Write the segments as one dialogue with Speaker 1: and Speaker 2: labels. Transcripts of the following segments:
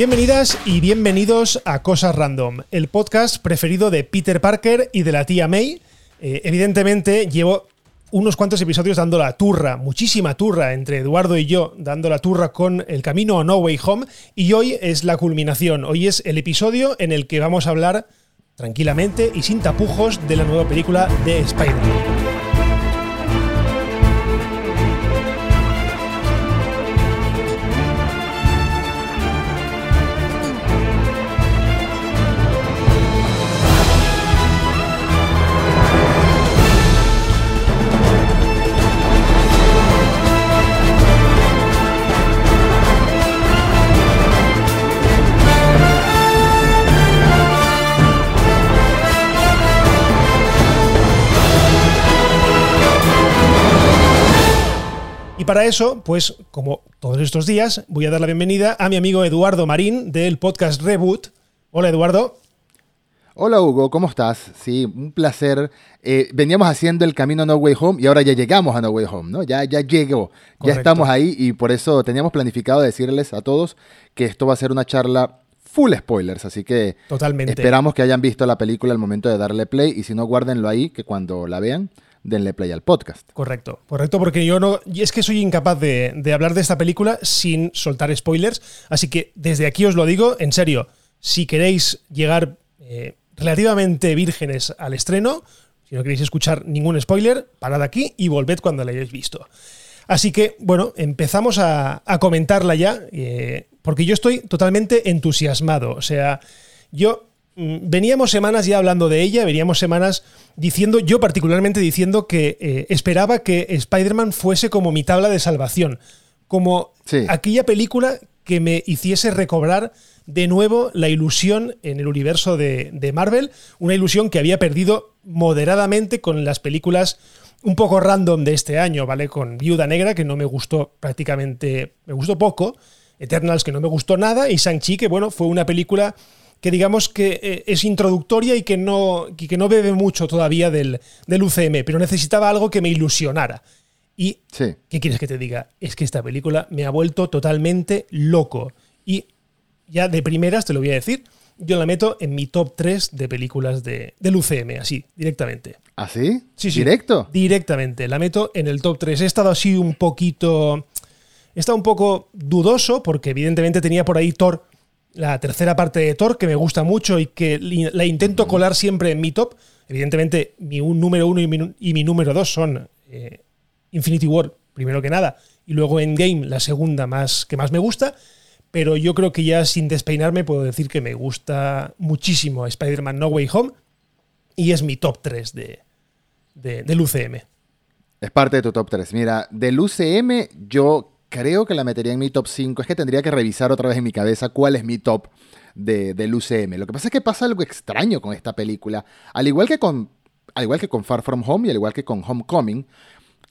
Speaker 1: Bienvenidas y bienvenidos a Cosas Random, el podcast preferido de Peter Parker y de la tía May. Eh, evidentemente llevo unos cuantos episodios dando la turra, muchísima turra entre Eduardo y yo, dando la turra con el camino a No Way Home, y hoy es la culminación, hoy es el episodio en el que vamos a hablar tranquilamente y sin tapujos de la nueva película de Spider-Man. Para eso, pues como todos estos días, voy a dar la bienvenida a mi amigo Eduardo Marín del podcast Reboot. Hola Eduardo.
Speaker 2: Hola Hugo, ¿cómo estás? Sí, un placer. Eh, veníamos haciendo el camino a No Way Home y ahora ya llegamos a No Way Home, ¿no? Ya, ya llegó, ya estamos ahí y por eso teníamos planificado decirles a todos que esto va a ser una charla full spoilers, así que
Speaker 1: Totalmente.
Speaker 2: esperamos que hayan visto la película al momento de darle play y si no, guárdenlo ahí, que cuando la vean denle play al podcast.
Speaker 1: Correcto, correcto, porque yo no. Y es que soy incapaz de, hablar de esta película sin soltar spoilers. Así que desde aquí os lo digo, en serio, si queréis llegar eh, relativamente vírgenes al estreno, si no queréis escuchar ningún spoiler, parad aquí y volved cuando la hayáis visto. Así que, bueno, empezamos a, comentarla ya, eh, porque yo estoy totalmente entusiasmado. O sea, yo veníamos semanas ya hablando de ella, veníamos semanas diciendo, yo particularmente diciendo que eh, esperaba que Spider-Man fuese como mi tabla de salvación, como aquella película que me hiciese recobrar de nuevo la ilusión en el universo de, de, Marvel, una ilusión que había perdido moderadamente con las películas un poco random de este año, ¿vale? Con Viuda Negra, que no me gustó prácticamente, me gustó poco, Eternals, que no me gustó nada, y Shang-Chi, que bueno, fue una película que digamos que eh, es introductoria y que no, que no bebe mucho todavía del, del, UCM, pero necesitaba algo que me ilusionara. Y, ¿qué quieres que te diga? Es que esta película me ha vuelto totalmente loco. Y ya de primeras te lo voy a decir, yo la meto en mi top 3 de películas de, del UCM, así, directamente.
Speaker 2: ¿Así?
Speaker 1: ¿Ah, sí, sí.
Speaker 2: ¿Directo?
Speaker 1: Directamente, la meto en el top 3. He estado así un poquito... He estado un poco dudoso porque evidentemente tenía por ahí Thor la tercera parte de Thor, que me gusta mucho y que la intento colar siempre en mi top. Evidentemente, mi número uno y mi, número dos son eh, Infinity War, primero que nada, y luego Endgame, la segunda más que más me gusta. Pero yo creo que ya sin despeinarme puedo decir que me gusta muchísimo Spider-Man No Way Home y es mi top 3 de, del UCM.
Speaker 2: Es parte de tu top 3. Mira, del UCM yo creo que la metería en mi top 5. Es que tendría que revisar otra vez en mi cabeza cuál es mi top de, del UCM. Lo que pasa es que pasa algo extraño con esta película. Al igual que con, al igual que con Far From Home y al igual que con Homecoming,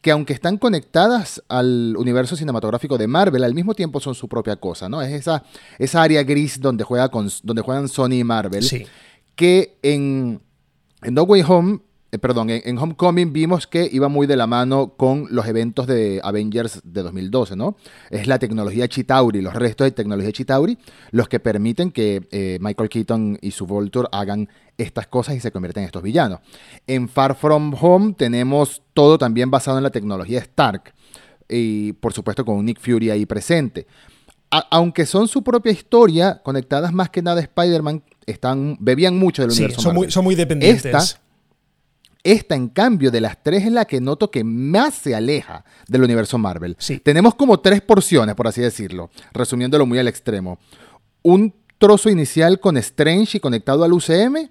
Speaker 2: que aunque están conectadas al universo cinematográfico de Marvel, al mismo tiempo son su propia cosa, ¿no? Es esa, esa área gris donde, juega con, donde juegan Sony y Marvel.
Speaker 1: Sí.
Speaker 2: Que en, en No Way Home eh, perdón, en, Homecoming vimos que iba muy de la mano con los eventos de Avengers de 2012, ¿no? Es la tecnología Chitauri, los restos de tecnología Chitauri, los que permiten que eh, Michael Keaton y su Volture hagan estas cosas y se convierten en estos villanos. En Far From Home tenemos todo también basado en la tecnología Stark y por supuesto con Nick Fury ahí presente. aunque son su propia historia, conectadas más que nada a Spider-Man, están, bebían mucho del universo.
Speaker 1: Son muy, son muy dependientes.
Speaker 2: Esta, en cambio, de las tres es la que noto que más se aleja del universo Marvel.
Speaker 1: Sí.
Speaker 2: Tenemos como tres porciones, por así decirlo, resumiéndolo muy al extremo. Un trozo inicial con Strange y conectado al UCM,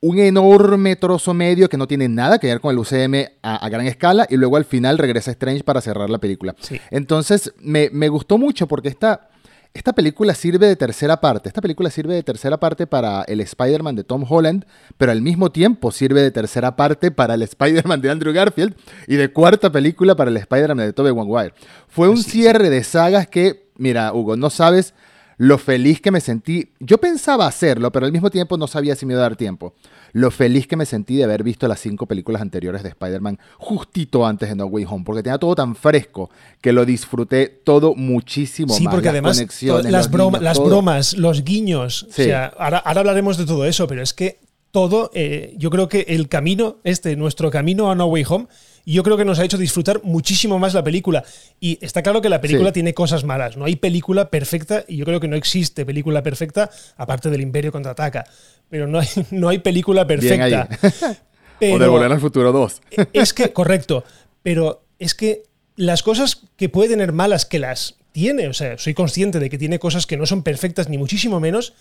Speaker 2: un enorme trozo medio que no tiene nada que ver con el UCM a, gran escala, y luego al final regresa Strange para cerrar la película.
Speaker 1: Sí.
Speaker 2: Entonces, me, me gustó mucho porque esta esta película sirve de tercera parte. Esta película sirve de tercera parte para el Spider-Man de Tom Holland, pero al mismo tiempo sirve de tercera parte para el Spider-Man de Andrew Garfield y de cuarta película para el Spider-Man de Tobey Maguire. Fue un cierre de sagas que, mira, Hugo, no sabes lo feliz que me sentí. Yo pensaba hacerlo, pero al mismo tiempo no sabía si me iba a dar tiempo. Lo feliz que me sentí de haber visto las cinco películas anteriores de Spider-Man justito antes de No Way Home, porque tenía todo tan fresco que lo disfruté todo muchísimo
Speaker 1: sí,
Speaker 2: más.
Speaker 1: porque además las, las bromas, los guiños, o sea, ahora, ahora, hablaremos de todo eso, pero es que todo, eh, yo creo que el camino, este, nuestro camino a No Way Home, yo creo que nos ha hecho disfrutar muchísimo más la película. Y está claro que la película tiene cosas malas. No hay película perfecta y yo creo que no existe película perfecta aparte del Imperio contraataca. Pero no hay, no hay película perfecta.
Speaker 2: o de Volver al Futuro 2.
Speaker 1: es que, correcto. Pero es que las cosas que puede tener malas, que las tiene, o sea, soy consciente de que tiene cosas que no son perfectas, ni muchísimo menos,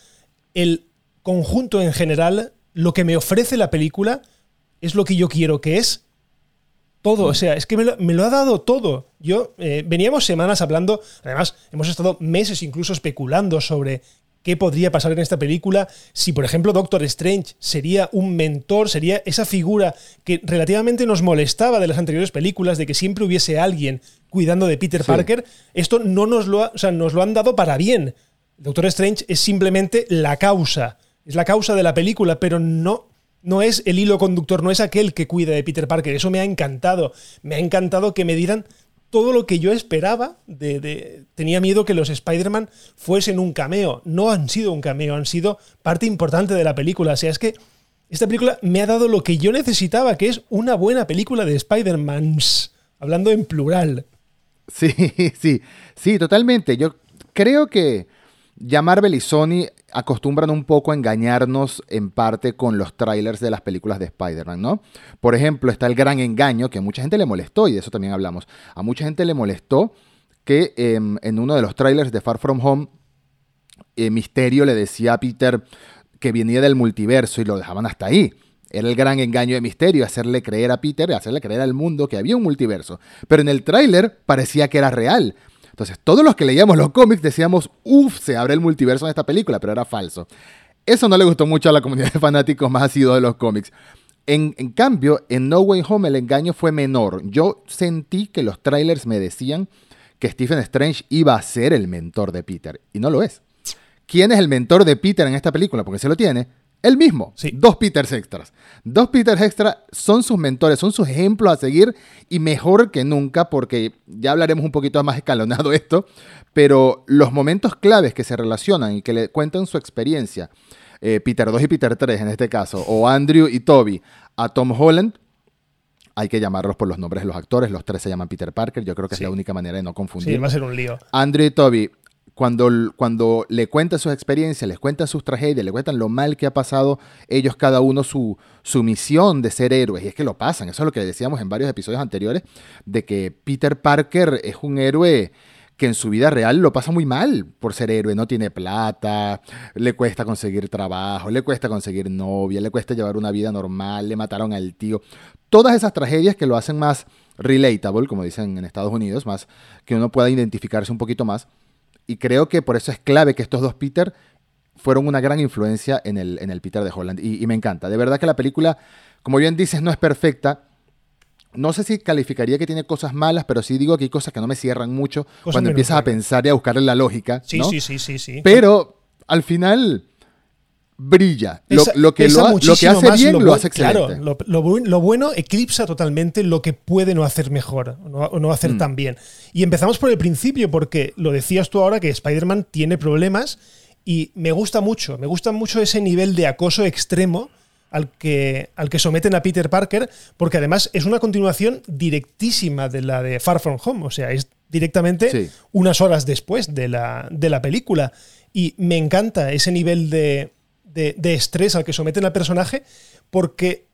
Speaker 1: el conjunto en general, lo que me ofrece la película, es lo que yo quiero que es todo, o sea, es que me lo, ha dado todo. Yo eh, veníamos semanas hablando, además hemos estado meses incluso especulando sobre qué podría pasar en esta película, si por ejemplo Doctor Strange sería un mentor, sería esa figura que relativamente nos molestaba de las anteriores películas, de que siempre hubiese alguien cuidando de Peter Parker, esto no nos lo, o sea, nos lo han dado para bien. Doctor Strange es simplemente la causa, es la causa de la película, pero no no es el hilo conductor, no es aquel que cuida de Peter Parker. Eso me ha encantado. Me ha encantado que me dieran todo lo que yo esperaba. De, tenía miedo que los Spider-Man fuesen un cameo. No han sido un cameo, han sido parte importante de la película. O sea, es que esta película me ha dado lo que yo necesitaba, que es una buena película de Spider-Mans. Hablando en plural.
Speaker 2: Sí, sí, sí, totalmente. Yo creo que ya Marvel y Sony acostumbran un poco a engañarnos en parte con los trailers de las películas de Spider-Man, ¿no? Por ejemplo, está el gran engaño que a mucha gente le molestó, y de eso también hablamos. A mucha gente le molestó que em, en uno de los trailers de Far From Home, eh, Misterio le decía a Peter que venía del multiverso y lo dejaban hasta ahí. Era el gran engaño de Misterio, hacerle creer a Peter, hacerle creer al mundo que había un multiverso. Pero en el tráiler parecía que era real. Entonces, todos los que leíamos los cómics decíamos, uff, se abre el multiverso en esta película, pero era falso. Eso no le gustó mucho a la comunidad de fanáticos más asiduos de los cómics. En, en, cambio, en No Way Home el engaño fue menor. Yo sentí que los trailers me decían que Stephen Strange iba a ser el mentor de Peter, y no lo es. ¿Quién es el mentor de Peter en esta película? Porque se lo tiene. Él mismo. Sí. Dos Peters extras. Dos Peters extra son sus mentores, son sus ejemplos a seguir y mejor que nunca porque ya hablaremos un poquito más escalonado esto, pero los momentos claves que se relacionan y que le cuentan su experiencia, eh, Peter 2 y Peter 3 en este caso, o Andrew y Toby a Tom Holland, hay que llamarlos por los nombres de los actores, los tres se llaman Peter Parker, yo creo que es la única manera de no confundir.
Speaker 1: Sí, va a ser un lío.
Speaker 2: Andrew y Toby cuando, cuando le cuentan sus experiencias, les cuentan sus tragedias, le cuentan lo mal que ha pasado ellos cada uno su, su misión de ser héroes. Y es que lo pasan. Eso es lo que decíamos en varios episodios anteriores, de que Peter Parker es un héroe que en su vida real lo pasa muy mal por ser héroe, no tiene plata, le cuesta conseguir trabajo, le cuesta conseguir novia, le cuesta llevar una vida normal, le mataron al tío. Todas esas tragedias que lo hacen más relatable, como dicen en Estados Unidos, más que uno pueda identificarse un poquito más. Y creo que por eso es clave que estos dos Peter fueron una gran influencia en el, en el Peter de Holland. Y, me encanta. De verdad que la película, como bien dices, no es perfecta. No sé si calificaría que tiene cosas malas, pero sí digo que hay cosas que no me cierran mucho cuando empiezas a pensar y a buscarle la lógica.
Speaker 1: Sí, sí, sí, sí, sí.
Speaker 2: Pero al final brilla. Lo, que, lo, hace bien lo, hace excelente.
Speaker 1: Claro, lo, bueno eclipsa totalmente lo que puede no hacer mejor o no, hacer mm. tan bien. Y empezamos por el principio, porque lo decías tú ahora que Spider-Man tiene problemas y me gusta mucho, me gusta mucho ese nivel de acoso extremo al que, al que someten a Peter Parker, porque además es una continuación directísima de la de Far From Home, o sea, es directamente unas horas después de la, de la película. Y me encanta ese nivel de, de, estrés al que someten al personaje porque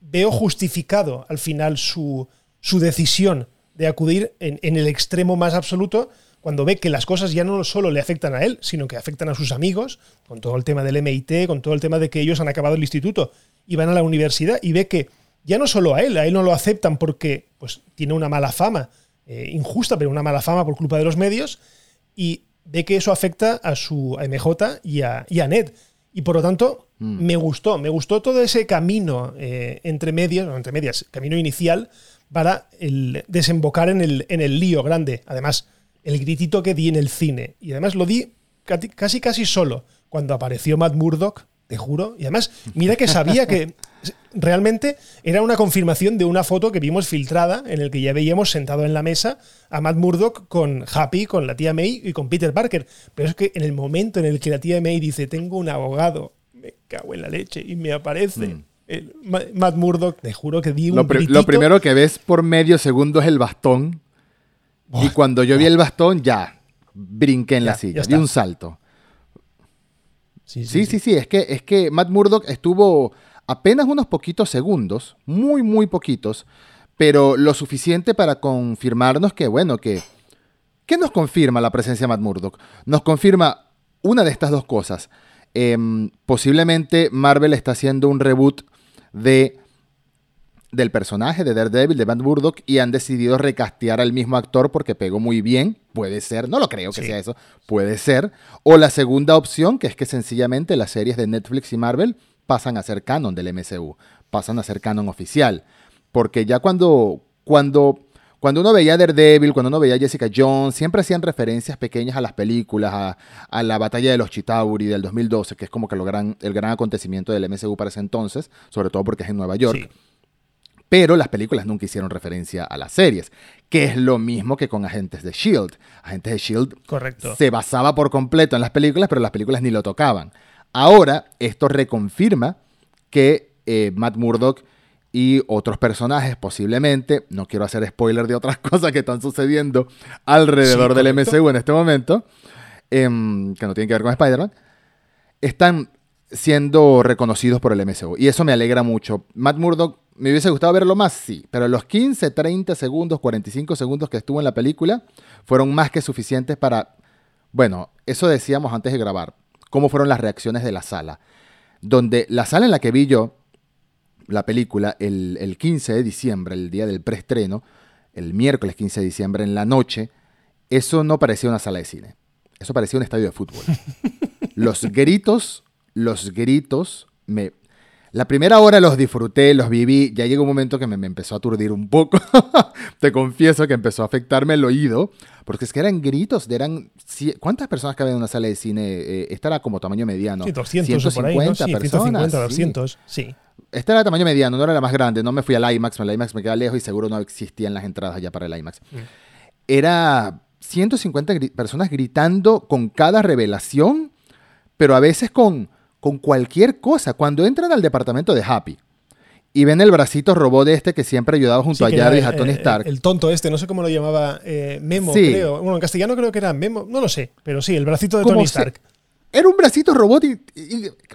Speaker 1: veo justificado al final su, su decisión de acudir en, el extremo más absoluto cuando ve que las cosas ya no solo le afectan a él, sino que afectan a sus amigos, con todo el tema del MIT, con todo el tema de que ellos han acabado el instituto y van a la universidad, y ve que ya no solo a él, a él no lo aceptan porque pues, tiene una mala fama, eh, injusta, pero una mala fama por culpa de los medios, y ve que eso afecta a su MJ y a, y a Ned. Y por lo tanto, mm. me gustó, me gustó todo ese camino eh, entre medias, entre medias, camino inicial para el desembocar en el, en el lío grande. Además, el gritito que di en el cine. Y además lo di casi casi solo cuando apareció Matt Murdock, te juro. Y además, mira que sabía que realmente era una confirmación de una foto que vimos filtrada en el que ya veíamos sentado en la mesa a Matt Murdock con Happy, con la tía May y con Peter Parker. Pero es que en el momento en el que la tía May dice, tengo un abogado, me cago en la leche, y me aparece... Mm. Matt Murdock, te juro que di un
Speaker 2: lo, lo primero que ves por medio segundo es el bastón. y cuando yo vi el bastón, ya brinqué en la silla, di un salto. Sí sí, sí, sí, Es, que, es que Matt Murdock estuvo apenas unos poquitos segundos, muy, muy poquitos, pero lo suficiente para confirmarnos que, bueno, que... ¿Qué nos confirma la presencia de Matt Murdock? Nos confirma una de estas dos cosas. Em, posiblemente Marvel está haciendo un reboot de del personaje de Daredevil, de Matt Murdock, y han decidido recastear al mismo actor porque pegó muy bien. Puede ser, no lo creo que sea eso, puede ser. O la segunda opción, que es que sencillamente las series de Netflix y Marvel pasan a ser canon del MCU, pasan a ser canon oficial. Porque ya cuando, cuando, cuando uno veía Daredevil, cuando uno veía Jessica Jones, siempre hacían referencias pequeñas a las películas, a, la batalla de los Chitauri del 2012, que es como que lo gran, el gran acontecimiento del MCU para ese entonces, sobre todo porque es en Nueva York pero las películas nunca hicieron referencia a las series, que es lo mismo que con Agentes de Shield. Agentes de Shield
Speaker 1: Correcto.
Speaker 2: se basaba por completo en las películas, pero las películas ni lo tocaban. Ahora, esto reconfirma que eh, Matt Murdock y otros personajes, posiblemente, no quiero hacer spoiler de otras cosas que están sucediendo alrededor del MCU en este momento, em, que no tienen que ver con Spider-Man, están siendo reconocidos por el MCU. Y eso me alegra mucho. Matt Murdock ¿Me hubiese gustado verlo más? Sí, pero los 15, 30 segundos, 45 segundos que estuvo en la película fueron más que suficientes para, bueno, eso decíamos antes de grabar, cómo fueron las reacciones de la sala. Donde la sala en la que vi yo la película el, el 15 de diciembre, el día del preestreno, el miércoles 15 de diciembre en la noche, eso no parecía una sala de cine. Eso parecía un estadio de fútbol. Los gritos, los gritos me, la primera hora los disfruté, los viví, ya llegó un momento que me, empezó a aturdir un poco. Te confieso que empezó a afectarme el oído, porque es que eran gritos, eran... ¿Cuántas personas caben en una sala de cine? Eh, esta era como tamaño mediano.
Speaker 1: Sí, 200 por ahí, ¿no? sí, personas. 150, 200, sí.
Speaker 2: Esta era tamaño mediano, no era la más grande, no me fui al IMAX, el IMAX me queda lejos y seguro no existían las entradas ya para el IMAX. Mm. Era 150 personas gritando con cada revelación, pero a veces con con cualquier cosa. Cuando entran al departamento de Happy y ven el bracito robot de este que siempre ayudaba junto a Jarvis a Tony Stark.
Speaker 1: El, tonto este, no sé cómo lo llamaba, eh, Memo, creo. Bueno, en castellano creo que era Memo, no lo sé, pero sí, el bracito de Tony Stark.
Speaker 2: Era un bracito robot y,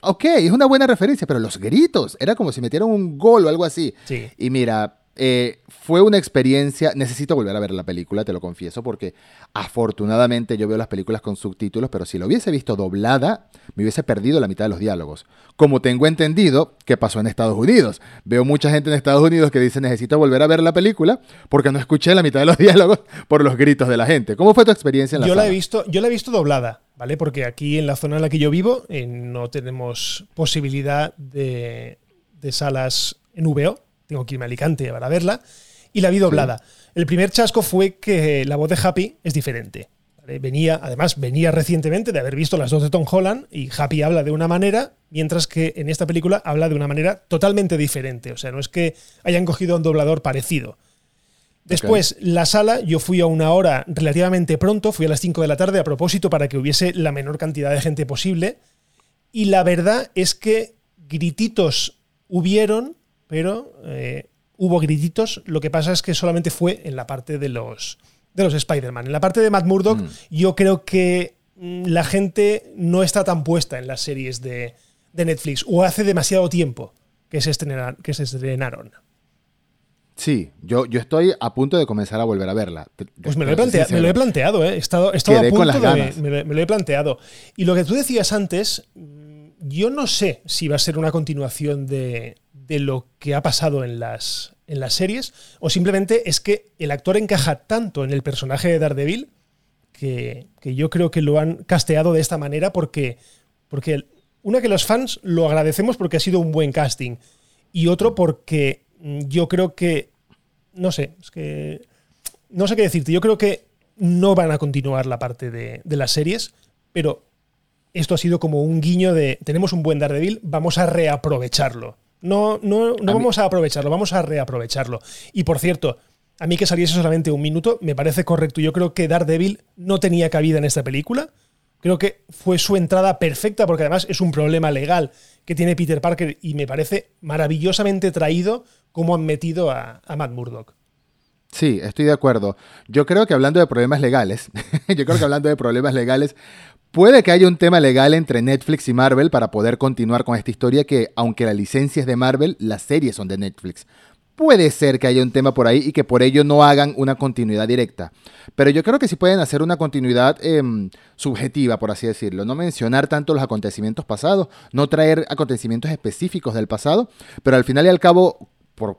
Speaker 2: ok, es una buena referencia, pero los gritos, era como si metieran un gol o algo así.
Speaker 1: Sí.
Speaker 2: Y mira, eh, fue una experiencia, necesito volver a ver la película, te lo confieso, porque afortunadamente yo veo las películas con subtítulos, pero si lo hubiese visto doblada, me hubiese perdido la mitad de los diálogos. Como tengo entendido que pasó en Estados Unidos. Veo mucha gente en Estados Unidos que dice necesito volver a ver la película porque no escuché la mitad de los diálogos por los gritos de la gente. ¿Cómo fue tu experiencia en la
Speaker 1: yo
Speaker 2: La
Speaker 1: he visto, yo la he visto doblada, ¿vale? Porque aquí en la zona en la que yo vivo eh, no tenemos posibilidad de, de salas en VO tengo que irme a Alicante para verla, y la vi doblada. El primer chasco fue que la voz de Happy es diferente. Venía, además, venía recientemente de haber visto las dos de Tom Holland y Happy habla de una manera, mientras que en esta película habla de una manera totalmente diferente. O sea, no es que hayan cogido un doblador parecido. Después, la sala, yo fui a una hora relativamente pronto, fui a las 5 de la tarde a propósito para que hubiese la menor cantidad de gente posible. Y la verdad es que grititos hubieron, pero eh, hubo grititos. Lo que pasa es que solamente fue en la parte de los, de los Spider-Man. En la parte de Matt Murdock, mm. yo creo que mm, la gente no está tan puesta en las series de, Netflix, o hace demasiado tiempo que se estrenaron. Que se estrenaron.
Speaker 2: Sí, yo, yo estoy a punto de comenzar a volver a verla.
Speaker 1: Pues me lo, he planteado, ¿eh? he estado, he estado a punto de, me, me, lo he planteado. Y lo que tú decías antes, mm, yo no sé si va a ser una continuación de, de lo que ha pasado en las, en las series, o simplemente es que el actor encaja tanto en el personaje de Daredevil que, que yo creo que lo han casteado de esta manera porque, porque una que los fans lo agradecemos porque ha sido un buen casting y otro porque yo creo que, no sé, es que no sé qué decirte, yo creo que no van a continuar la parte de, de las series, pero esto ha sido como un guiño de tenemos un buen Daredevil, vamos a reaprovecharlo. No, no, no vamos a aprovecharlo, vamos a reaprovecharlo. Y por cierto, a mí que saliese solamente un minuto me parece correcto. Yo creo que Daredevil no tenía cabida en esta película. Creo que fue su entrada perfecta porque además es un problema legal que tiene Peter Parker y me parece maravillosamente traído cómo han metido a, a Matt Murdock.
Speaker 2: Sí, estoy de acuerdo. Yo creo que hablando de problemas legales, yo creo que hablando de problemas legales, puede que haya un tema legal entre Netflix y Marvel para poder continuar con esta historia que, aunque la licencia es de Marvel, las series son de Netflix. Puede ser que haya un tema por ahí y que por ello no hagan una continuidad directa. Pero yo creo que sí pueden hacer una continuidad em, subjetiva, por así decirlo. No mencionar tanto los acontecimientos pasados, no traer acontecimientos específicos del pasado, pero al final y al cabo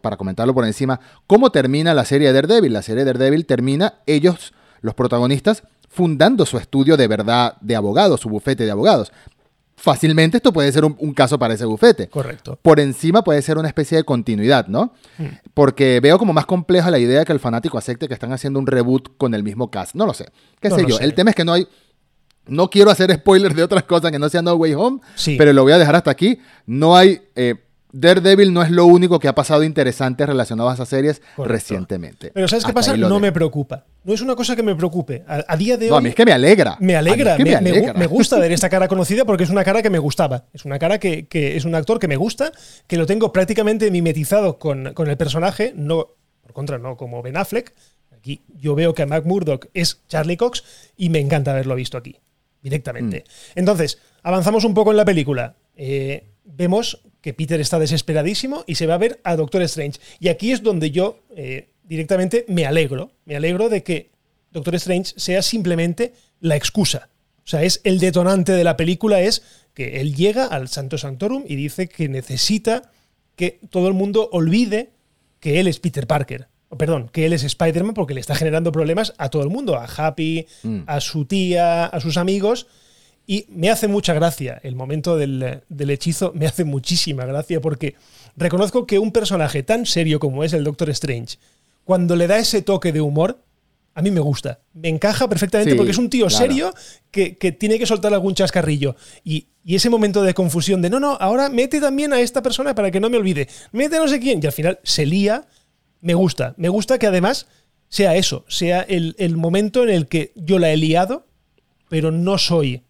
Speaker 2: para comentarlo por encima, cómo termina la serie de Daredevil. La serie de Daredevil termina ellos, los protagonistas, fundando su estudio de verdad de abogados, su bufete de abogados. Fácilmente esto puede ser un, caso para ese bufete.
Speaker 1: Correcto.
Speaker 2: Por encima puede ser una especie de continuidad, ¿no? Mm. Porque veo como más compleja la idea de que el fanático acepte que están haciendo un reboot con el mismo cast. No lo sé. ¿Qué sé yo? El tema es que no hay... No quiero hacer spoilers de otras cosas que no sean No Way Home, pero lo voy a dejar hasta aquí. No hay... Eh, Daredevil no es lo único que ha pasado interesante relacionado a esas series recientemente.
Speaker 1: Pero ¿sabes qué pasa? No me preocupa. No es una cosa que me preocupe. A, día de hoy.
Speaker 2: No, a mí es que me alegra.
Speaker 1: Me alegra. me, gusta ver esta cara conocida porque es una cara que me gustaba. Es una cara que, es un actor que me gusta, que lo tengo prácticamente mimetizado con, el personaje. No, por contra, no como Ben Affleck. Aquí yo veo que Mac Murdock es Charlie Cox y me encanta haberlo visto aquí, directamente. Mm. Entonces, avanzamos un poco en la película. Eh, vemos que Peter está desesperadísimo y se va a ver a Doctor Strange. Y aquí es donde yo eh, directamente me alegro. Me alegro de que Doctor Strange sea simplemente la excusa. O sea, es el detonante de la película, es que él llega al Santo Santorum y dice que necesita que todo el mundo olvide que él es Peter Parker. O, perdón, que él es Spider-Man porque le está generando problemas a todo el mundo, a Happy, mm. a su tía, a sus amigos. Y me hace mucha gracia el momento del, hechizo, me hace muchísima gracia porque reconozco que un personaje tan serio como es el Doctor Strange, cuando le da ese toque de humor, a mí me gusta. Me encaja perfectamente porque es un tío serio que, tiene que soltar algún chascarrillo. Y, y, ese momento de confusión de, no, no, ahora mete también a esta persona para que no me olvide. Mete a no sé quién. Y al final se lía. Me gusta. Me gusta que además sea eso, sea el, el momento en el que yo la he liado, pero no soy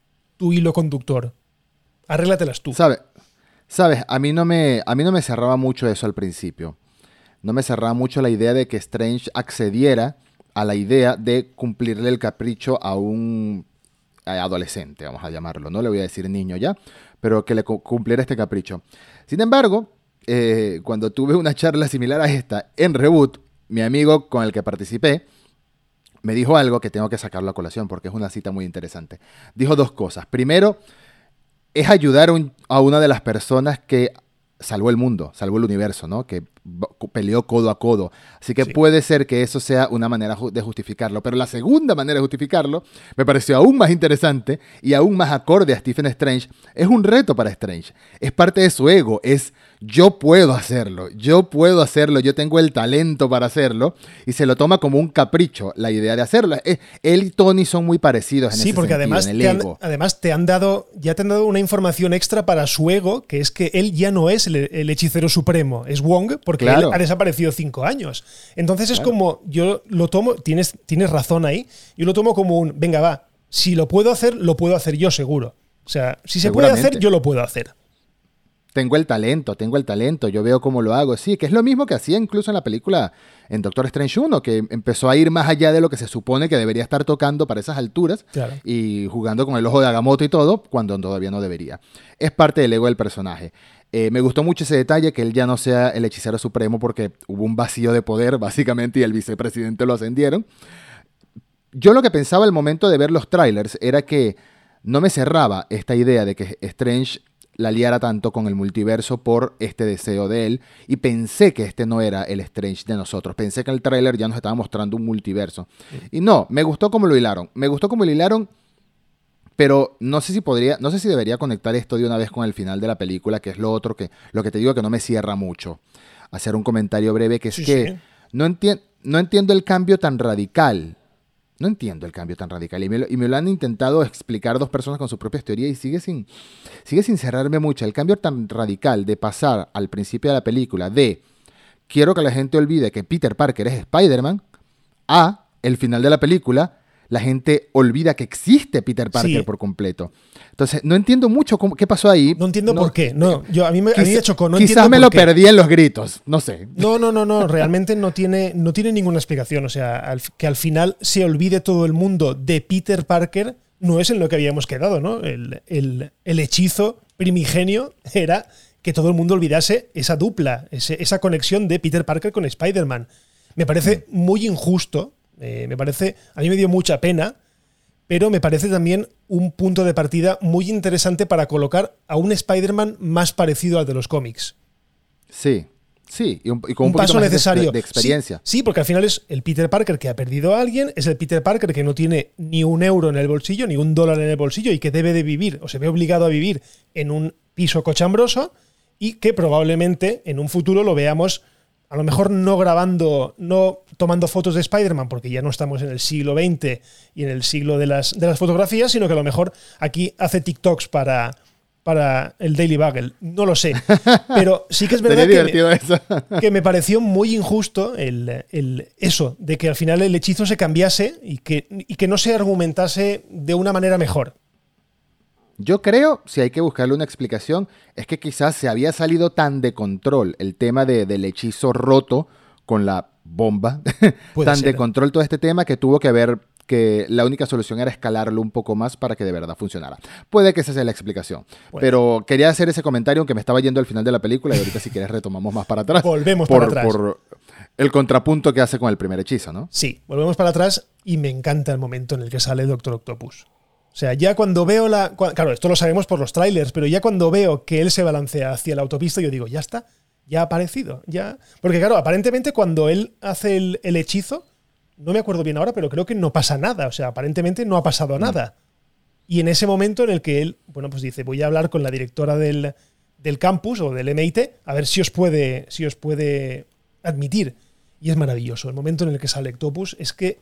Speaker 1: tu hilo conductor. Arréglatelas tú.
Speaker 2: ¿Sabes? Sabes, a mí no me a mí no me cerraba mucho eso al principio. No me cerraba mucho la idea de que Strange accediera a la idea de cumplirle el capricho a un adolescente, vamos a llamarlo, no le voy a decir niño ya, pero que le cumpliera este capricho. Sin embargo, eh, cuando tuve una charla similar a esta en Reboot, mi amigo con el que participé, me dijo algo que tengo que sacarlo a colación porque es una cita muy interesante. Dijo dos cosas. Primero, es ayudar a una de las personas que salvó el mundo, salvó el universo, ¿no? Que peleó codo a codo. Así que puede ser que eso sea una manera de justificarlo. Pero la segunda manera de justificarlo me pareció aún más interesante y aún más acorde a Stephen Strange. Es un reto para Strange. Es parte de su ego. Es yo puedo hacerlo, yo puedo hacerlo, yo tengo el talento para hacerlo, y se lo toma como un capricho la idea de hacerlo. Eh, él y Tony son muy parecidos en sí, porque
Speaker 1: además, te han, además te han dado, ya te han dado una información extra para su ego, que es que él ya no es el, hechicero supremo, es Wong, porque él ha desaparecido cinco años. Entonces es como, yo lo tomo, tienes, tienes razón ahí, yo lo tomo como un, venga, va, si lo puedo hacer, lo puedo hacer yo seguro. O sea, si se puede hacer, yo lo puedo hacer
Speaker 2: tengo el talento, tengo el talento, yo veo cómo lo hago. Sí, que es lo mismo que hacía incluso en la película en Doctor Strange 1, que empezó a ir más allá de lo que se supone que debería estar tocando para esas alturas y jugando con el ojo de Agamotto y todo, cuando todavía no debería. Es parte del ego del personaje. Eh, me gustó mucho ese detalle, que él ya no sea el hechicero supremo porque hubo un vacío de poder, básicamente, y el vicepresidente lo ascendieron. Yo lo que pensaba al momento de ver los trailers era que no me cerraba esta idea de que Strange la liara tanto con el multiverso por este deseo de él y pensé que este no era el Strange de nosotros. Pensé que el tráiler ya nos estaba mostrando un multiverso. Y no, me gustó cómo lo hilaron. Me gustó cómo lo hilaron, pero no sé si podría, no sé si debería conectar esto de una vez con el final de la película, que es lo otro que lo que te digo que no me cierra mucho. Hacer un comentario breve que es que No, no entiendo el cambio tan radical no entiendo el cambio tan radical. Y me, lo, y me lo han intentado explicar dos personas con sus propias teorías y sigue sin, sigue sin cerrarme mucho. El cambio tan radical de pasar al principio de la película de quiero que la gente olvide que Peter Parker es Spider-Man a el final de la película la gente olvida que existe Peter Parker por completo. Entonces, no entiendo mucho cómo, qué pasó ahí.
Speaker 1: No entiendo por qué. No, yo, a mí me, chocó. No
Speaker 2: quizás me lo perdí en los gritos, no sé.
Speaker 1: No, no, no, no. Realmente no tiene, no tiene ninguna explicación. O sea, que al final se olvide todo el mundo de Peter Parker no es en lo que habíamos quedado, ¿no? El, el hechizo primigenio era que todo el mundo olvidase esa dupla, esa conexión de Peter Parker con Spider-Man. Me parece mm. muy injusto eh, me parece, a mí me dio mucha pena, pero me parece también un punto de partida muy interesante para colocar a un Spider-Man más parecido al de los cómics.
Speaker 2: Sí, sí, y, con un, paso necesario de, experiencia.
Speaker 1: Sí, porque al final es el Peter Parker que ha perdido a alguien, es el Peter Parker que no tiene ni un euro en el bolsillo, ni un dólar en el bolsillo y que debe de vivir o se ve obligado a vivir en un piso cochambroso y que probablemente en un futuro lo veamos a lo mejor no grabando, no tomando fotos de Spider-Man, porque ya no estamos en el siglo XX y en el siglo de las, de las fotografías, sino que a lo mejor aquí hace TikToks para, para el Daily Bugle. No lo sé. Pero sí que es verdad que me, pareció muy injusto el, eso, de que al final el hechizo se cambiase y que, y que no se argumentase de una manera mejor.
Speaker 2: Yo creo, si hay que buscarle una explicación, es que quizás se había salido tan de control el tema del hechizo roto con la bomba, tan de control todo este tema que tuvo que ver que la única solución era escalarlo un poco más para que de verdad funcionara. Puede que esa sea la explicación. Pero quería hacer ese comentario aunque me estaba yendo al final de la película y ahorita si quieres retomamos más para atrás.
Speaker 1: Volvemos para atrás.
Speaker 2: Por el contrapunto que hace con el primer hechizo, ¿no?
Speaker 1: Sí, volvemos para atrás y me encanta el momento en el que sale Doctor Octopus. O sea, ya cuando veo la. Claro, esto lo sabemos por los trailers, pero ya cuando veo que él se balancea hacia la autopista, yo digo, ya está, ya ha aparecido, ya. Porque, claro, aparentemente cuando él hace el, hechizo, no me acuerdo bien ahora, pero creo que no pasa nada. O sea, aparentemente no ha pasado nada. Y en ese momento en el que él, bueno, pues dice, voy a hablar con la directora del, del campus o del MIT, a ver si os puede, si os puede admitir. Y es maravilloso. El momento en el que sale Octopus es que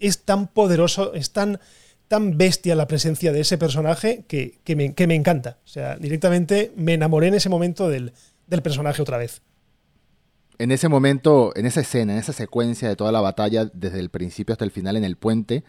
Speaker 1: es tan poderoso, es tan tan bestia la presencia de ese personaje que, me, encanta. O sea, directamente me enamoré en ese momento del, personaje otra vez.
Speaker 2: En ese momento, en esa escena, en esa secuencia de toda la batalla, desde el principio hasta el final en el puente,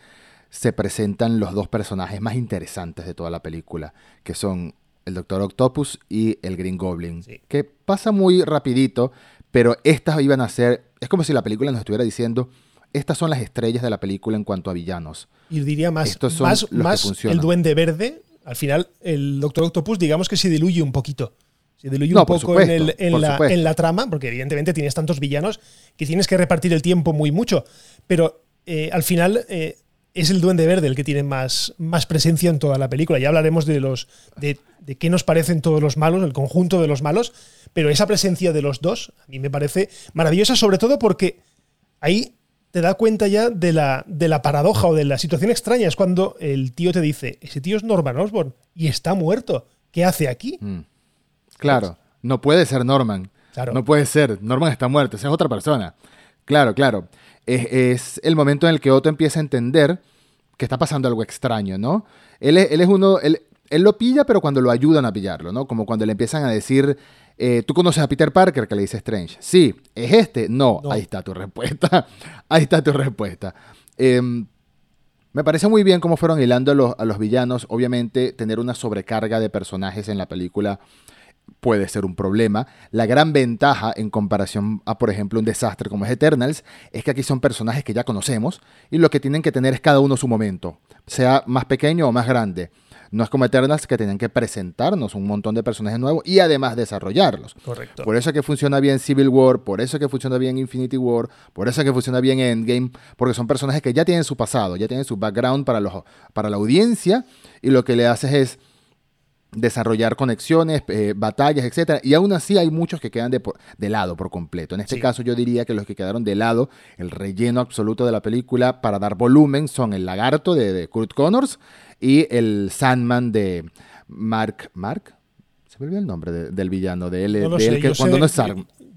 Speaker 2: se presentan los dos personajes más interesantes de toda la película, que son el Doctor Octopus y el Green Goblin, que pasa muy rapidito, pero estas iban a ser, es como si la película nos estuviera diciendo, estas son las estrellas de la película en cuanto a villanos.
Speaker 1: Y diría más, más, más el duende verde. Al final, el Doctor Octopus, digamos que se diluye un poquito. Se diluye un poco en, la, trama, porque evidentemente tienes tantos villanos que tienes que repartir el tiempo muy mucho. Pero eh, al final eh, es el Duende Verde el que tiene más, más presencia en toda la película. Ya hablaremos de los de, de, qué nos parecen todos los malos, el conjunto de los malos, pero esa presencia de los dos a mí me parece maravillosa, sobre todo porque ahí te da cuenta ya de la, de la paradoja o de la situación extraña. Es cuando el tío te dice, ese tío es Norman Osborn y está muerto. ¿Qué hace aquí? Mm.
Speaker 2: Claro, no puede ser Norman. Claro. No puede ser. Norman está muerto, esa es otra persona. Claro, claro. Es, el momento en el que Otto empieza a entender que está pasando algo extraño, ¿no? Él es, él es uno, él, él lo pilla, pero cuando lo ayudan a pillarlo, ¿no? Como cuando le empiezan a decir, eh, ¿tú conoces a Peter Parker? Que le dice Strange. Sí, ¿es este? No, ahí está tu respuesta. ahí está tu respuesta. Em, me parece muy bien cómo fueron hilando a los, a los, villanos. Obviamente, tener una sobrecarga de personajes en la película puede ser un problema. La gran ventaja en comparación a, por ejemplo, un desastre como es Eternals, es que aquí son personajes que ya conocemos y lo que tienen que tener es cada uno su momento, sea más pequeño o más grande. No es como Eternals que tienen que presentarnos un montón de personajes nuevos y además desarrollarlos.
Speaker 1: Correcto.
Speaker 2: Por eso es que funciona bien Civil War, por eso es que funciona bien Infinity War, por eso es que funciona bien Endgame, porque son personajes que ya tienen su pasado, ya tienen su background para, los, para la audiencia y lo que le haces es desarrollar conexiones, eh, batallas, etcétera, y aún así hay muchos que quedan de, de lado por completo. En este caso yo diría que los que quedaron de lado, el relleno absoluto de la película para dar volumen son el lagarto de, de Kurt Connors, y el Sandman de Mark. ¿Mark? Se me olvidó el nombre del villano de él.
Speaker 1: No cuando no es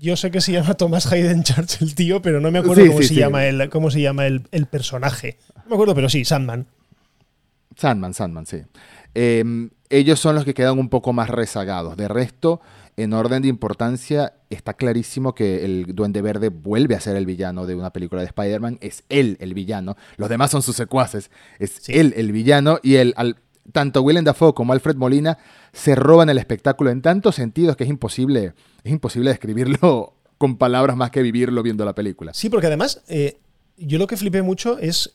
Speaker 1: yo sé que se llama Thomas Hayden Church el tío, pero no me acuerdo cómo, se Llama el, cómo se llama el, personaje. No me acuerdo, pero sí, Sandman.
Speaker 2: Sandman, Sandman, sí. Em, ellos son los que quedan un poco más rezagados. De resto, en orden de importancia, está clarísimo que el Duende Verde vuelve a ser el villano de una película de Spider-Man. Es él el villano. Los demás son sus secuaces. Es él el villano. Y el, al, tanto Willem Dafoe como Alfred Molina se roban el espectáculo en tantos sentidos que es imposible, es imposible describirlo con palabras más que vivirlo viendo la película.
Speaker 1: Sí, porque además eh, yo lo que flipé mucho es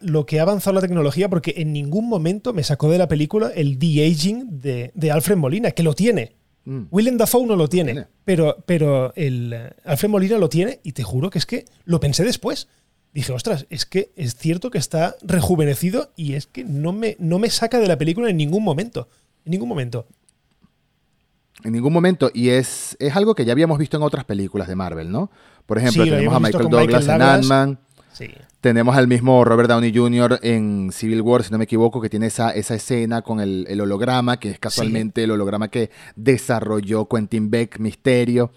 Speaker 1: lo que ha avanzado la tecnología, porque en ningún momento me sacó de la película el de-aging de, Alfred Molina, que lo tiene. Mm. Willem Dafoe no lo tiene, pero, pero el eh, Alfred Molina lo tiene y te juro que es que lo pensé después dije, ostras, es que es cierto que está rejuvenecido y es que no me, no me saca de la película en ningún momento. En ningún momento.
Speaker 2: En ningún momento. Y es, es algo que ya habíamos visto en otras películas de Marvel, ¿no? Por ejemplo, tenemos a Michael Douglas, en Ant-Man. Tenemos al mismo Robert Downey Jr. en Civil War, si no me equivoco, que tiene esa, esa escena con el, holograma, que es casualmente el holograma que desarrolló Quentin Beck, Misterio.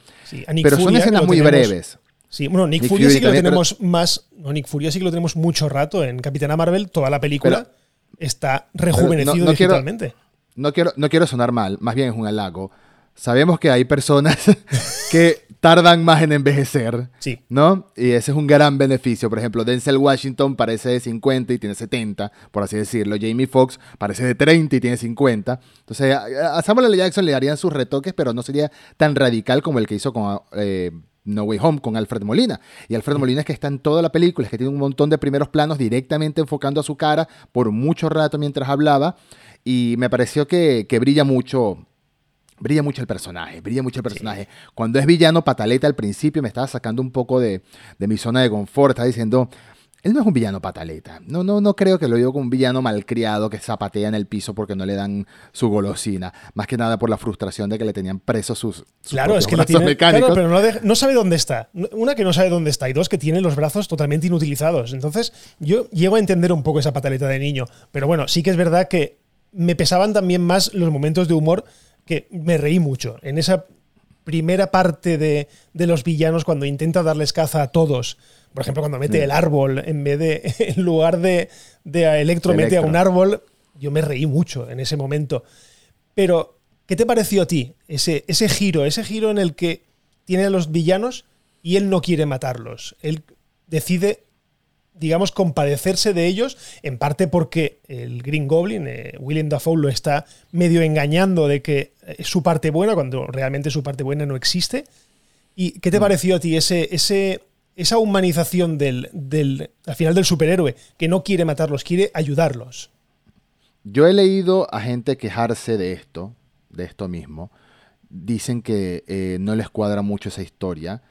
Speaker 2: Pero son escenas muy breves.
Speaker 1: Sí, bueno, Nick, Fury, sí que lo tenemos más. No, Nick Fury sí que lo tenemos mucho rato en Capitana Marvel, toda la película está rejuvenecido
Speaker 2: no,
Speaker 1: digitalmente.
Speaker 2: Quiero, no, quiero, no quiero sonar mal, más bien es un halago. Sabemos que hay personas que tardan más en envejecer,
Speaker 1: sí.
Speaker 2: ¿no? Y ese es un gran beneficio. Por ejemplo, Denzel Washington parece de 50 y tiene 70, por así decirlo. Jamie Foxx parece de 30 y tiene 50. Entonces, a Samuel L. Jackson le harían sus retoques, pero no sería tan radical como el que hizo con eh, no Way Home con Alfred Molina. Y Alfred Molina es que está en toda la película, es que tiene un montón de primeros planos directamente enfocando a su cara por mucho rato mientras hablaba. Y me pareció que, brilla mucho. Brilla mucho el personaje, brilla mucho el personaje. Cuando es villano, pataleta al principio me estaba sacando un poco de, de mi zona de confort. Estaba diciendo, él no es un villano pataleta. No, no, no creo que lo digo como un villano malcriado que zapatea en el piso porque no le dan su golosina. Más que nada por la frustración de que le tenían presos sus,
Speaker 1: claro, es que lo tiene, Claro, pero no, sabe dónde está. Una que no sabe dónde está y dos que tiene los brazos totalmente inutilizados. Entonces, yo llego a entender un poco esa pataleta de niño. Pero bueno, sí que es verdad que me pesaban también más los momentos de humor que me reí mucho. En esa primera parte de, de los villanos cuando intenta darles caza a todos por ejemplo, cuando mete mm. el árbol en vez de, en lugar de, de Electro, mete a un árbol, yo me reí mucho en ese momento. Pero, ¿qué te pareció a ti ese, ese giro, ese giro en el que tiene a los villanos y él no quiere matarlos? Él decide, digamos, compadecerse de ellos, en parte porque el Green Goblin, eh, William Dafoe, lo está medio engañando de que es su parte buena, cuando realmente su parte buena no existe. ¿Y qué te mm. pareció a ti ese, ese esa humanización del, del, al final del superhéroe, que no quiere matarlos, quiere ayudarlos.
Speaker 2: Yo he leído a gente quejarse de esto, de esto mismo. Dicen que eh, no les cuadra mucho esa historia,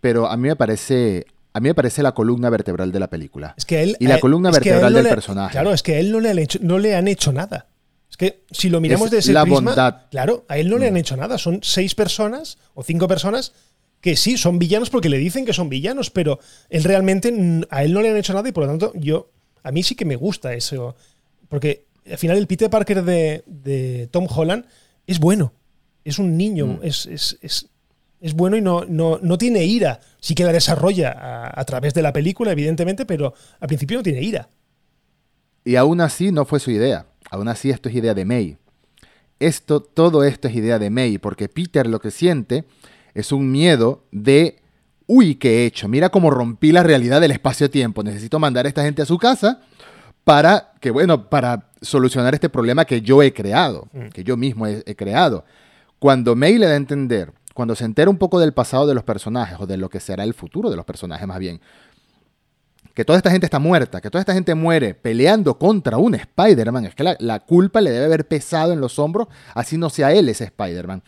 Speaker 2: pero a mí me parece, a mí me parece la columna vertebral de la película.
Speaker 1: Es que él,
Speaker 2: y la columna vertebral del personaje.
Speaker 1: Claro, es que a él no le, han hecho, no le han hecho nada. Es que si lo miramos de ese
Speaker 2: la bondad.
Speaker 1: claro, a él no le han mm. hecho nada. Son seis personas o cinco personas que sí, son villanos porque le dicen que son villanos, pero él realmente a él no le han hecho nada y por lo tanto yo a mí sí que me gusta eso, porque al final el Peter Parker de, Tom Holland es bueno, es un niño, mm. es, es, es, bueno y no, no, no, tiene ira, sí que la desarrolla a, a través de la película, evidentemente, pero al principio no tiene ira.
Speaker 2: Y aún así no fue su idea, aún así esto es idea de May. Esto, todo esto es idea de May, porque Peter lo que siente es un miedo de, uy, ¿qué he hecho? Mira cómo rompí la realidad del espacio-tiempo. Necesito mandar a esta gente a su casa para que, bueno, para solucionar este problema que yo he creado, mm. que yo mismo he, creado. Cuando May le da a entender, cuando se entera un poco del pasado de los personajes, o de lo que será el futuro de los personajes más bien, que toda esta gente está muerta, que toda esta gente muere peleando contra un Spider-Man, es que la, la, culpa le debe haber pesado en los hombros, así no sea él ese Spider-Man.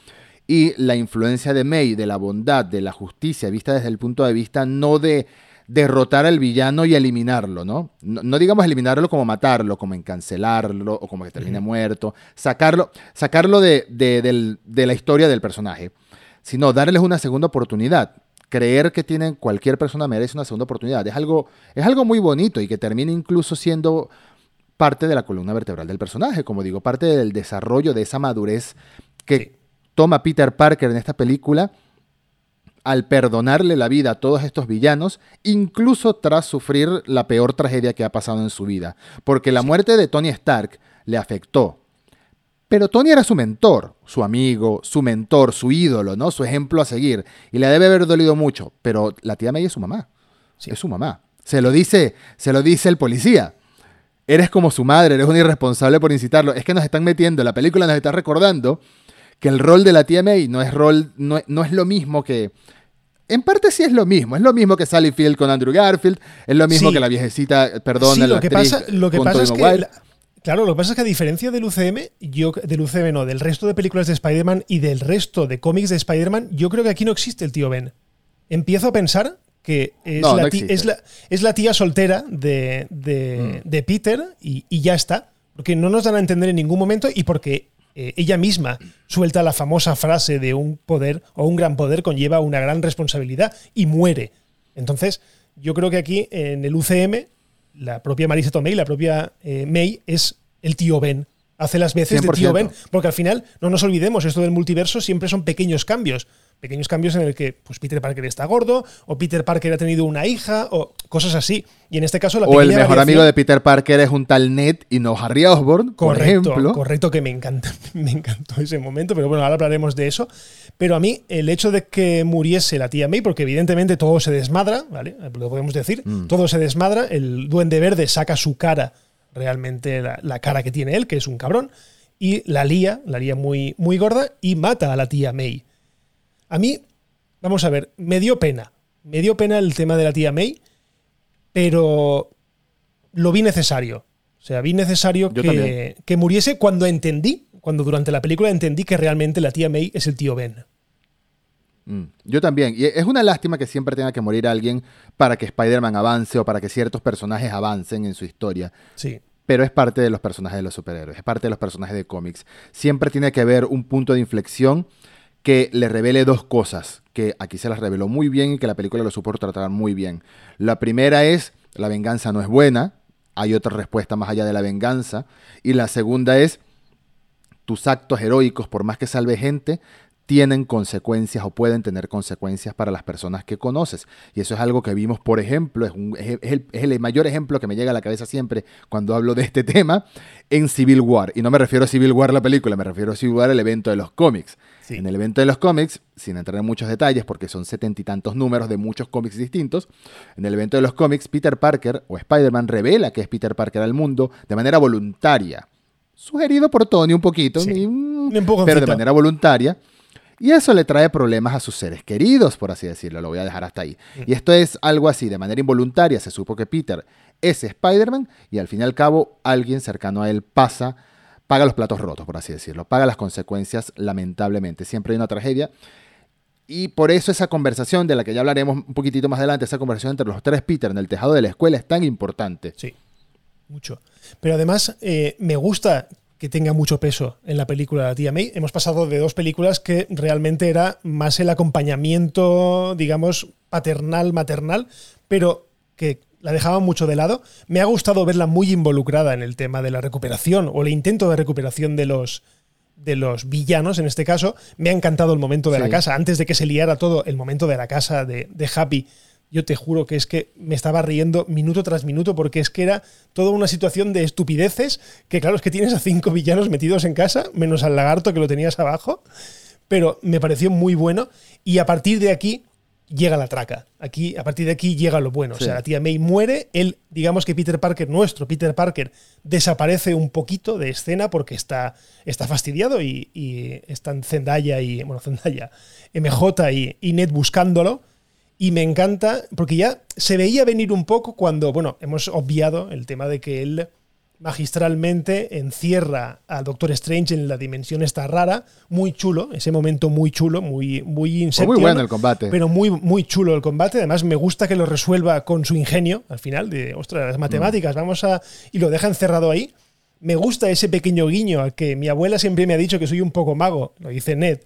Speaker 2: Y la influencia de May, de la bondad, de la justicia, vista desde el punto de vista no de derrotar al villano y eliminarlo, ¿no? No, digamos eliminarlo como matarlo, como encancelarlo o como que termine muerto, sacarlo, sacarlo de, de, la historia del personaje, sino darles una segunda oportunidad. Creer que tienen, cualquier persona merece una segunda oportunidad. Es algo, es algo muy bonito y que termina incluso siendo parte de la columna vertebral del personaje, como digo, parte del desarrollo de esa madurez que toma Peter Parker en esta película al perdonarle la vida a todos estos villanos, incluso tras sufrir la peor tragedia que ha pasado en su vida. Porque la muerte de Tony Stark le afectó. Pero Tony era su mentor, su amigo, su mentor, su ídolo, ¿no? Su ejemplo a seguir. Y le debe haber dolido mucho. Pero la tía May es su mamá. Es su mamá. Se lo dice, se lo dice el policía. Eres como su madre, eres un irresponsable por incitarlo. Es que nos están metiendo, la película nos está recordando que el rol de la tía May no es rol, no, es lo mismo que. En parte sí es lo mismo, es lo mismo que Sally Field con Andrew Garfield, es lo mismo que la viejecita, perdón,
Speaker 1: lo que pasa, lo que pasa es que Claro, lo que pasa es que a diferencia del UCM, yo, del UCM no, del resto de películas de Spider-Man y del resto de cómics de Spider-Man, yo creo que aquí no existe el tío Ben. Empiezo a pensar que es, la, tía, es, la, tía soltera de, de, mm. Peter y, ya está. Porque no nos dan a entender en ningún momento y porque eh, ella misma suelta la famosa frase de un poder o un gran poder conlleva una gran responsabilidad y muere. Entonces, yo creo que aquí en el UCM la propia Marisa Tomei, la propia eh, May, es el tío Ben. Hace las veces de tío Ben. Porque al final, no nos olvidemos, esto del multiverso siempre son pequeños cambios. Pequeños cambios en el que pues, Peter Parker está gordo, o Peter Parker ha tenido una hija, o cosas así. Y en este caso, la
Speaker 2: O el mejor amigo de Peter Parker es un tal Ned y no Harry Osborn, por ejemplo.
Speaker 1: Correcto, que me encanta. Me encantó ese momento, pero bueno, ahora hablaremos de eso. Pero a mí, el hecho de que muriese la tía May, porque evidentemente todo se desmadra, ¿vale? Lo podemos decir, mm. todo se desmadra, el duende verde saca su cara, realmente la, la, cara que tiene él, que es un cabrón, y la lía, la lía muy, muy gorda, y mata a la tía May. A mí, vamos a ver, me dio pena. Me dio pena el tema de la tía May, pero lo vi necesario. O sea, vi necesario que, que, muriese cuando entendí, cuando durante la película entendí que realmente la tía May es el tío Ben.
Speaker 2: Mm, yo también. Y es una lástima que siempre tenga que morir alguien para que Spider-Man avance o para que ciertos personajes avancen en su historia.
Speaker 1: Sí.
Speaker 2: Pero es parte de los personajes de los superhéroes, es parte de los personajes de cómics. Siempre tiene que haber un punto de inflexión que le revele dos cosas, que aquí se las reveló muy bien y que la película lo supo tratar muy bien. La primera es, la venganza no es buena, hay otra respuesta más allá de la venganza. Y la segunda es, tus actos heroicos, por más que salve gente, tienen consecuencias o pueden tener consecuencias para las personas que conoces. Y eso es algo que vimos, por ejemplo, es, el, mayor ejemplo que me llega a la cabeza siempre cuando hablo de este tema, en Civil War. Y no me refiero a Civil War la película, me refiero a Civil War el evento de los cómics. En el evento de los cómics, sin entrar en muchos detalles, porque son setenta y tantos números de muchos cómics distintos, en el evento de los cómics, Peter Parker o Spider-Man revela que es Peter Parker al mundo de manera voluntaria. Sugerido por Tony un poquito, pero de manera voluntaria. Y eso le trae problemas a sus seres queridos, por así decirlo. Lo voy a dejar hasta ahí. Mm. Y esto es algo así, de manera involuntaria. Se supo que Peter es Spider-Man y al fin y al cabo alguien cercano a él pasa, paga los platos rotos, por así decirlo. Paga las consecuencias, lamentablemente. Siempre hay una tragedia. Y por eso esa conversación, de la que ya hablaremos un poquitito más adelante, esa conversación entre los tres Peter en el tejado de la escuela es tan importante.
Speaker 1: Sí, mucho. Pero además eh, me gusta que tenga mucho peso en la película de la tía May. Hemos pasado de dos películas que realmente era más el acompañamiento, digamos, paternal, maternal, pero que la dejaban mucho de lado. Me ha gustado verla muy involucrada en el tema de la recuperación o el intento de recuperación de los de los villanos en este caso. Me ha encantado el momento de la casa, antes de que se liara todo, el momento de la casa de, de Happy yo te juro que es que me estaba riendo minuto tras minuto porque es que era toda una situación de estupideces que claro es que tienes a cinco villanos metidos en casa, menos al lagarto que lo tenías abajo, pero me pareció muy bueno y a partir de aquí llega la traca. Aquí, a partir de aquí llega lo bueno. O sea, la tía May muere, él, digamos que Peter Parker, nuestro Peter Parker, desaparece un poquito de escena porque está, está fastidiado y, y están Zendaya y, bueno, Zendaya, MJ y, y Ned buscándolo y me encanta, porque ya se veía venir un poco cuando, bueno, hemos obviado el tema de que él magistralmente encierra a Doctor Strange en la dimensión esta rara, muy chulo, ese momento muy chulo, muy muy
Speaker 2: Muy bueno el combate.
Speaker 1: Pero muy muy chulo el combate, además me gusta que lo resuelva con su ingenio al final de, ostras, las matemáticas, vamos a y lo deja encerrado ahí. Me gusta ese pequeño guiño al que mi abuela siempre me ha dicho que soy un poco mago, lo dice Ned,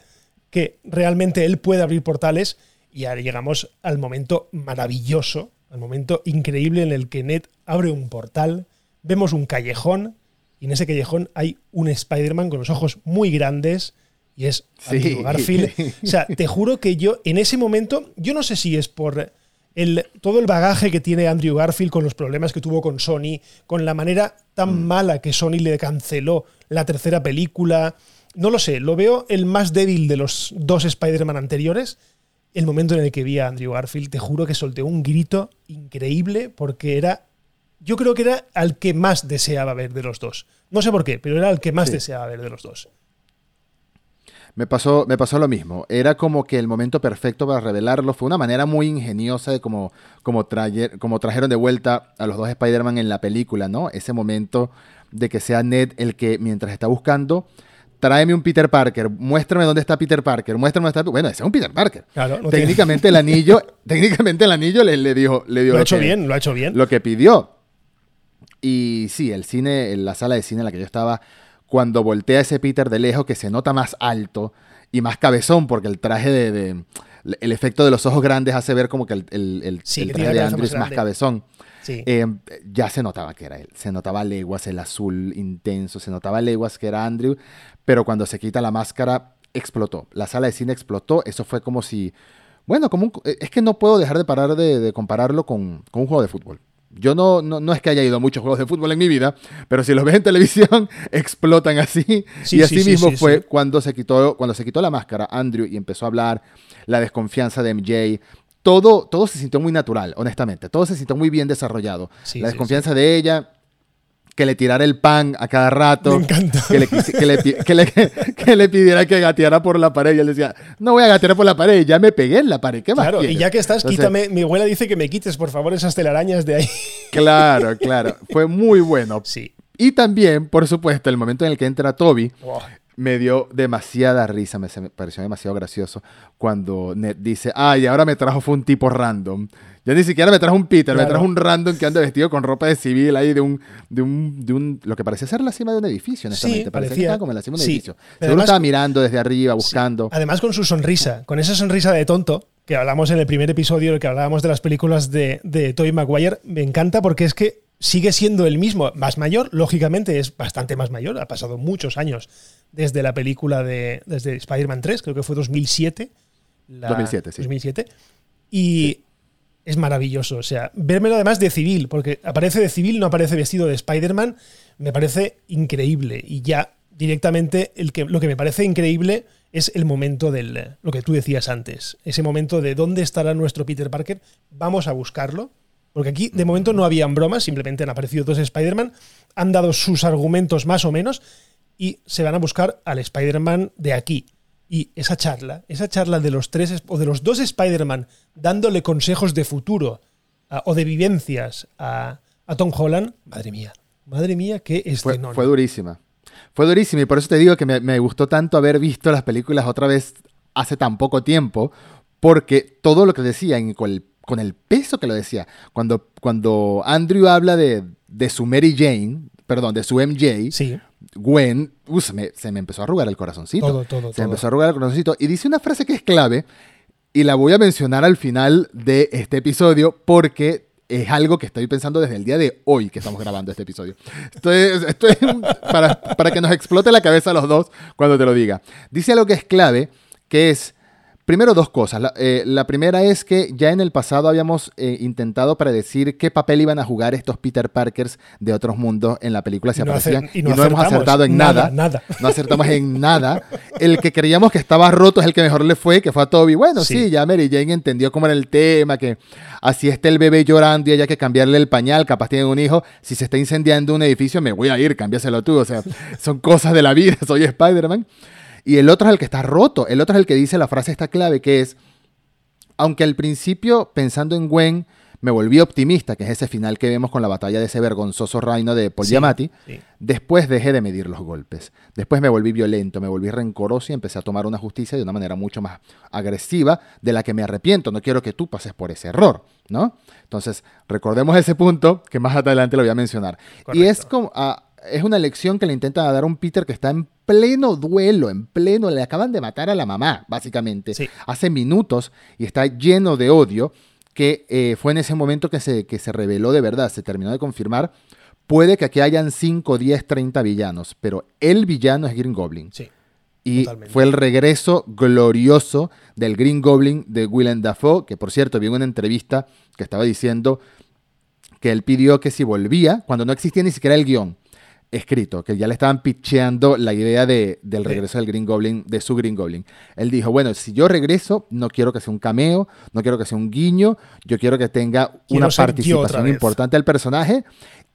Speaker 1: que realmente él puede abrir portales y ahora llegamos al momento maravilloso, al momento increíble en el que Ned abre un portal, vemos un callejón y en ese callejón hay un Spider-Man con los ojos muy grandes, y es Andrew Garfield. O sea, te juro que yo en ese momento, yo no sé si es por el, todo el bagaje que tiene Andrew Garfield con los problemas que tuvo con Sony, con la manera tan mm. mala que Sony le canceló la tercera película. No lo sé, lo veo el más débil de los dos Spider-Man anteriores. El momento en el que vi a Andrew Garfield, te juro que solté un grito increíble porque era. Yo creo que era al que más deseaba ver de los dos. No sé por qué, pero era el que más deseaba ver de los dos.
Speaker 2: Me pasó, me pasó lo mismo. Era como que el momento perfecto para revelarlo. Fue una manera muy ingeniosa de como, como, como trajeron de vuelta a los dos Spider-Man en la película, ¿no? Ese momento de que sea Ned el que, mientras está buscando, tráeme un Peter Parker, muéstrame dónde está Peter Parker, muéstrame dónde está. Bueno, ese es un Peter Parker. técnicamente el anillo, técnicamente el anillo le, le dijo, le dio.
Speaker 1: Lo ha hecho bien, lo ha hecho bien.
Speaker 2: Lo que pidió. Y sí, el cine, la sala de cine en la que yo estaba cuando voltea ese Peter de lejos que se nota más alto y más cabezón, porque el traje de, el efecto de los ojos grandes hace ver como que el, el, traje de Andrew es más cabezón. Eh, ya se notaba que era él. Se notaba leguas el azul intenso, se notaba leguas que era Andrew, pero cuando se quita la máscara explotó. La sala de cine explotó. Eso fue como si, bueno, como es que no puedo dejar de parar de, compararlo con, con, un juego de fútbol. Yo no, no, es que haya ido a muchos juegos de fútbol en mi vida, pero si los ves en televisión, explotan así. y así mismo fue cuando, se quitó, cuando se quitó la máscara Andrew y empezó a hablar, la desconfianza de MJ. Todo, todo se sintió muy natural, honestamente. Todo se sintió muy bien desarrollado. la desconfianza de ella, que le tirara el pan a cada rato.
Speaker 1: Me encanta.
Speaker 2: Que le, que, le, pidiera que gateara por la pared. Y él decía, no voy a gatear por la pared, ya me pegué en la pared. ¿Qué más
Speaker 1: Claro, y ya que estás, quítame. Mi abuela dice que me quites, por favor, esas telarañas de ahí.
Speaker 2: Claro, claro. Fue muy bueno.
Speaker 1: Sí.
Speaker 2: Y también, por supuesto, el momento en el que entra Toby. Me dio demasiada risa, me, pareció demasiado gracioso cuando Ned dice, ay, ahora me trajo fue un tipo random. Ya ni siquiera me trajo un Peter, me trajo un random que anda vestido con ropa de civil ahí de un, de un, de un lo que parece ser la cima de un edificio, honestamente. Sí, parecía como en la cima de un edificio. Seguro estaba mirando desde arriba, buscando.
Speaker 1: Además con su sonrisa, con esa sonrisa de tonto, que hablamos en el primer episodio, que hablábamos de las películas de, de Tobey Maguire, me encanta porque es que sigue siendo el mismo, más mayor, lógicamente es bastante más mayor, ha pasado muchos años desde la película de desde Spider-Man 3, creo que fue 2007.
Speaker 2: 2007, sí.
Speaker 1: 2007. Y es maravilloso. O sea, vérmelo además de civil, porque aparece de civil, no aparece vestido de Spider-Man, me parece increíble. Y ya directamente el que, lo que me parece increíble es el momento del, lo que tú decías antes, ese momento de dónde estará nuestro Peter Parker, vamos a buscarlo. Porque aquí de momento no habían bromas, simplemente han aparecido dos Spider-Man, han dado sus argumentos más o menos y se van a buscar al Spider-Man de aquí. Y esa charla, esa charla de los tres o de los dos Spider-Man dándole consejos de futuro o de vivencias a, Tom Holland, madre mía, madre mía, qué escenón.
Speaker 2: Fue, fue durísima. Fue durísima y por eso te digo que me, gustó tanto haber visto las películas otra vez hace tan poco tiempo, porque todo lo que decían con el, con el peso que lo decía, cuando, cuando Andrew habla de, de su Mary Jane, perdón, de su MJ,
Speaker 1: sí.
Speaker 2: Gwen, uh, se, me, empezó a arrugar el corazoncito.
Speaker 1: Todo, todo,
Speaker 2: se me empezó a arrugar el corazoncito. Y dice una frase que es clave, y la voy a mencionar al final de este episodio, porque es algo que estoy pensando desde el día de hoy que estamos grabando este episodio. Esto es, para, para que nos explote la cabeza a los dos cuando te lo diga. Dice algo que es clave, que es Primero dos cosas. Eh, la, primera es que ya en el pasado habíamos eh, intentado predecir qué papel iban a jugar estos Peter Parkers de otros mundos en la película si aparecían. y no, hemos acertado en nada,
Speaker 1: nada,
Speaker 2: No acertamos en nada. El que creíamos que estaba roto es el que mejor le fue, que fue a Toby. Bueno, sí, ya Mary Jane entendió cómo era el tema, que así está el bebé llorando y haya que cambiarle el pañal, capaz tiene un hijo. Si se está incendiando un edificio, me voy a ir, cámbiaselo tú. O sea, son cosas de la vida, soy Spider-Man. Y el otro es el que está roto. El otro es el que dice la frase esta clave que es, aunque al principio pensando en Gwen me volví optimista, que es ese final que vemos con la batalla de ese vergonzoso reino de Paul después dejé de medir los golpes. Después me volví violento, me volví rencoroso y empecé a tomar una justicia de una manera mucho más agresiva de la que me arrepiento. No quiero que tú pases por ese error, ¿no? Entonces, recordemos ese punto que más adelante lo voy a mencionar. Y es como... Ah, es una lección que le intenta dar a un Peter que está en pleno duelo, en pleno, le acaban de matar a la mamá, básicamente, hace minutos y está lleno de odio, que eh, fue en ese momento que se, que se reveló de verdad, se terminó de confirmar. Puede que aquí hayan 5, 10, 30 villanos, pero el villano es Green Goblin.
Speaker 1: Sí.
Speaker 2: Y
Speaker 1: Totalmente.
Speaker 2: fue el regreso glorioso del Green Goblin de Willem Dafoe, que por cierto vi en una entrevista que estaba diciendo que él pidió que si volvía, cuando no existía ni siquiera el guion escrito, que ya le estaban pitcheando la idea de, del regreso del Green Goblin, de su Green Goblin. Él dijo, bueno, si yo regreso, no quiero que sea un cameo, no quiero que sea un guiño, yo quiero que tenga
Speaker 1: Quiero
Speaker 2: una participación importante del personaje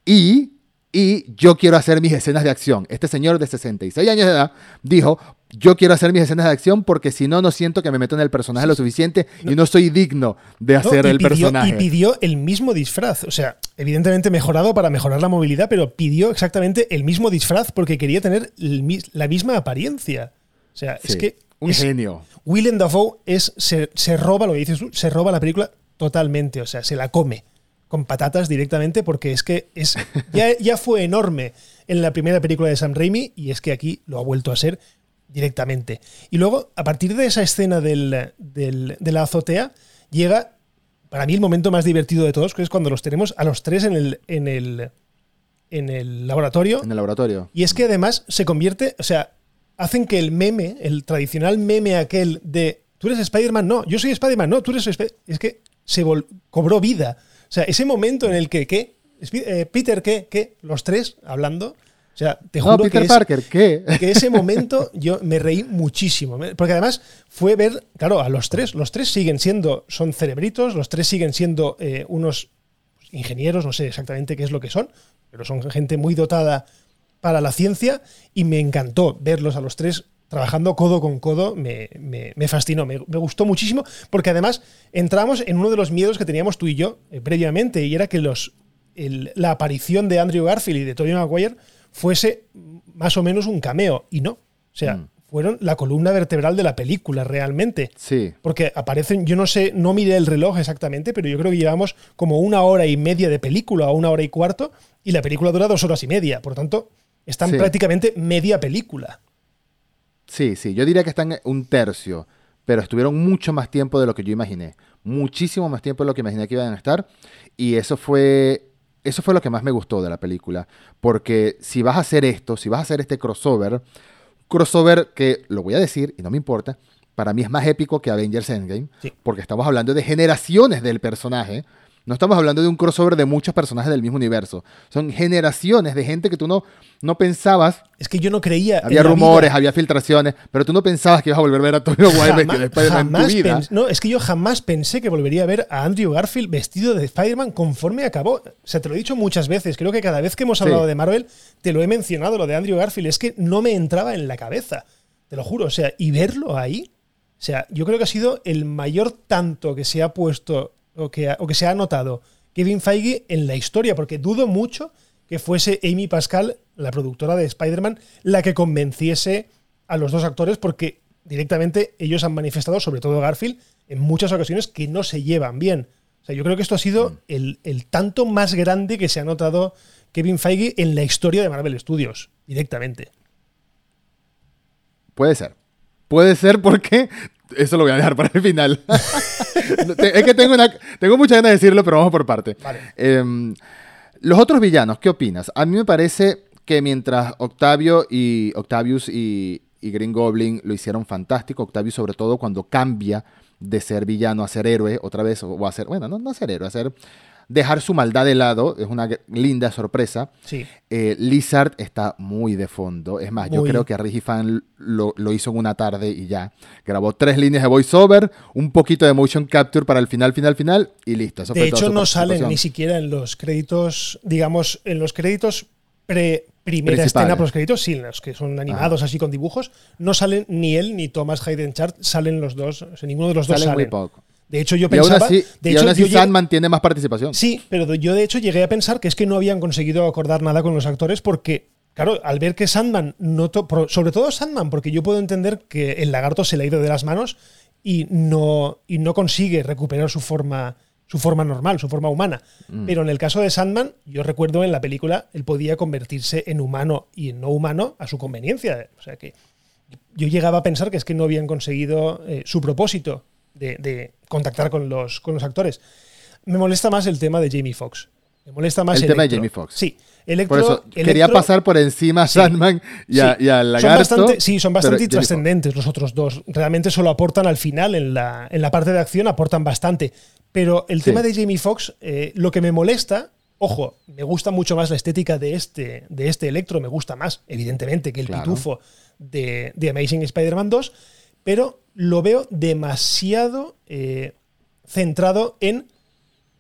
Speaker 2: y, y yo quiero hacer mis escenas de acción. Este señor de 66 años de edad dijo, yo quiero hacer mis escenas de acción porque si no, no siento que me meto en el personaje lo suficiente y no soy digno de hacer el
Speaker 1: pidió-
Speaker 2: personaje.
Speaker 1: Y pidió el mismo disfraz. O sea, evidentemente mejorado para mejorar la movilidad, pero pidió exactamente el mismo disfraz porque quería tener el la misma apariencia. O sea, es que
Speaker 2: un
Speaker 1: es-
Speaker 2: genio.
Speaker 1: Willem Dafoe es, se, se roba, lo que dices tú, se roba la película totalmente. O sea, se la come con patatas directamente porque es que es, ya, ya fue enorme en la primera película de Sam Raimi y es que aquí lo ha vuelto a ser directamente. Y luego, a partir de esa escena del- del- de la azotea, llega para mí el momento más divertido de todos, que es cuando los tenemos a los tres en el, en el, en el laboratorio.
Speaker 2: En el laboratorio.
Speaker 1: Y es que además se convierte, o sea, hacen que el meme, el tradicional meme aquel de tú eres Spider-Man, no, yo soy Spider-Man, no, tú eres Sp-", Es que se vol- cobró vida. O sea, ese momento en el que, ¿qué? Eh, Peter, ¿qué? ¿Qué? Los tres hablando. O sea, te
Speaker 2: No,
Speaker 1: juro
Speaker 2: Peter
Speaker 1: que es-
Speaker 2: Parker, ¿qué?
Speaker 1: que ese momento yo me reí muchísimo. Porque además fue ver, claro, a los tres. Los tres siguen siendo, son cerebritos, los tres siguen siendo eh, unos ingenieros, no sé exactamente qué es lo que son, pero son gente muy dotada para la ciencia y me encantó verlos a los tres trabajando codo con codo, me, me- me fascinó, me, me gustó muchísimo, porque además entramos en uno de los miedos que teníamos tú y yo eh, previamente, y era que los, el- la aparición de Andrew Garfield y de Tobey Maguire fuese más o menos un cameo, y no. O sea,
Speaker 2: Mm.
Speaker 1: fueron la columna vertebral de la película realmente.
Speaker 2: Sí.
Speaker 1: Porque aparecen, yo no sé, no miré el reloj exactamente, pero yo creo que llevamos como una hora y media de película o una hora y cuarto, y la película dura dos horas y media. Por tanto, están
Speaker 2: Sí.
Speaker 1: prácticamente media película.
Speaker 2: Sí, sí, yo diría que están un tercio, pero estuvieron mucho más tiempo de lo que yo imaginé. Muchísimo más tiempo de lo que imaginé que iban a estar. Y eso fue, eso fue lo que más me gustó de la película. Porque si vas a hacer esto, si vas a hacer este crossover, crossover que, lo voy a decir y no me importa, para mí es más épico que Avengers Endgame,
Speaker 1: Sí.
Speaker 2: porque estamos hablando de generaciones del personaje. No estamos hablando de un crossover de muchos personajes del mismo universo. Son generaciones de gente que tú no, no pensabas
Speaker 1: Es que yo no creía.
Speaker 2: había rumores,
Speaker 1: vida.
Speaker 2: había filtraciones, pero tú no pensabas que ibas a volver a ver a Tobey Maguire vestido de tu vida.
Speaker 1: no, es que yo jamás pensé que volvería a ver a Andrew Garfield vestido de Spider-Man conforme acabó. O sea, te lo he dicho muchas veces. Creo que cada vez que hemos
Speaker 2: Sí.
Speaker 1: hablado de Marvel, te lo he mencionado, lo de Andrew Garfield. Es que no me entraba en la cabeza. Te lo juro. O sea, y verlo ahí. O sea, yo creo que ha sido el mayor tanto que se ha puesto o que, o que se ha notado Kevin Feige en la historia, porque dudo mucho que fuese Amy Pascal, la productora de Spider-Man, la que convenciese a los dos actores, porque directamente ellos han manifestado, sobre todo Garfield, en muchas ocasiones que no se llevan bien. O sea, yo creo que esto ha sido el, el tanto más grande que se ha notado Kevin Feige en la historia de Marvel Studios, directamente.
Speaker 2: Puede ser. Puede ser porque eso lo voy a dejar para el final. Es que tengo, una, tengo muchas ganas de decirlo, pero vamos por parte.
Speaker 1: Vale.
Speaker 2: Em, los otros villanos, ¿qué opinas? A mí me parece que mientras Octavio y Octavius y, y Green Goblin lo hicieron fantástico, Octavius sobre todo cuando cambia de ser villano a ser héroe otra vez, o a ser, bueno, no, no a ser héroe, a ser, dejar su maldad de lado, es una linda sorpresa.
Speaker 1: Sí.
Speaker 2: Eh, Lizard está muy de fondo. Es más, yo creo que Rigi Fan lo, lo hizo en una tarde y ya. Grabó tres líneas de voiceover, un poquito de motion capture para el final, final, final y listo. Eso
Speaker 1: De hecho, no salen ni siquiera en los créditos, digamos, en los créditos pre primera escena por los créditos, sí, los que son animados así con dibujos, no salen ni él ni Thomas Hayden Chart, salen los dos, o sea, ninguno de los dos
Speaker 2: Salen muy
Speaker 1: salen.
Speaker 2: poco.
Speaker 1: De hecho, yo
Speaker 2: Y aún
Speaker 1: pensaba,
Speaker 2: así,
Speaker 1: de
Speaker 2: y
Speaker 1: hecho,
Speaker 2: aún así
Speaker 1: yo llegué-
Speaker 2: Sandman tiene más participación.
Speaker 1: Sí, pero yo de hecho llegué a pensar que es que no habían conseguido acordar nada con los actores porque, claro, al ver que Sandman, no to- sobre todo Sandman, porque yo puedo entender que el lagarto se le ha ido de las manos y no, y no consigue recuperar su forma, su forma normal, su forma humana.
Speaker 2: Mm.
Speaker 1: Pero en el caso de Sandman, yo recuerdo en la película, él podía convertirse en humano y en no humano a su conveniencia. O sea que yo llegaba a pensar que es que no habían conseguido eh, su propósito de, de contactar con los, con los actores. Me molesta más el tema de Jamie Foxx. Me molesta más
Speaker 2: El tema de
Speaker 1: Electro.
Speaker 2: Jamie Foxx.
Speaker 1: Sí. Electro,
Speaker 2: Por eso quería
Speaker 1: Electro-
Speaker 2: pasar por encima a
Speaker 1: Sí.
Speaker 2: Sandman y, a,
Speaker 1: Sí.
Speaker 2: y al
Speaker 1: Son
Speaker 2: lagarto.
Speaker 1: bastante, sí, son bastante trascendentes los otros dos. Realmente solo aportan al final, en la, en la parte de acción aportan bastante. Pero el
Speaker 2: Sí.
Speaker 1: tema de Jamie Foxx, eh, lo que me molesta, ojo, me gusta mucho más la estética de este, de este Electro, me gusta más, evidentemente, que el
Speaker 2: Claro.
Speaker 1: pitufo de, de Amazing Spider-Man 2, pero lo veo demasiado eh, centrado en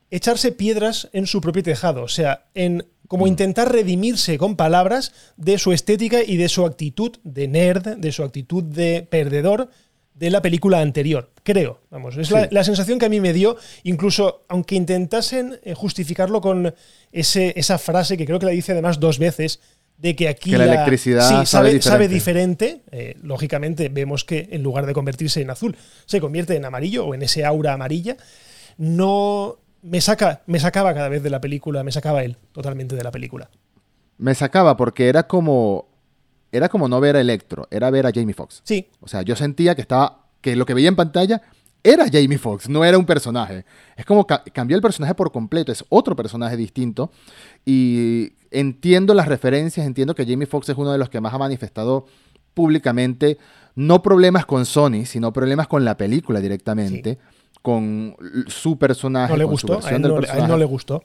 Speaker 1: echarse piedras en su propio tejado, o sea, en como intentar redimirse con palabras de su estética y de su actitud de nerd, de su actitud de perdedor de la película anterior, creo. Vamos, es la,
Speaker 2: Sí.
Speaker 1: la sensación que a mí me dio, incluso aunque intentasen eh, justificarlo con ese, esa frase que creo que la dice además dos veces, de que aquí
Speaker 2: Que la electricidad
Speaker 1: sí,
Speaker 2: sabe
Speaker 1: sabe, sabe
Speaker 2: diferente.
Speaker 1: diferente. eh, lógicamente vemos que en lugar de convertirse en azul, se convierte en amarillo o en ese aura amarilla. No me saca, me sacaba cada vez de la película, me sacaba él totalmente de la película.
Speaker 2: Me sacaba porque era como. Era como no ver a Electro, era ver a Jamie Foxx.
Speaker 1: Sí,
Speaker 2: O sea, yo sentía que estaba. que lo que veía en pantalla era Jamie Foxx, no era un personaje. Es como ca- cambió el personaje por completo, es otro personaje distinto. Y entiendo las referencias, entiendo que Jamie Foxx es uno de los que más ha manifestado públicamente, no problemas con Sony, sino problemas con la película directamente, con su personaje,
Speaker 1: no le
Speaker 2: con su
Speaker 1: gustó, a él
Speaker 2: del
Speaker 1: no, a él no le gustó.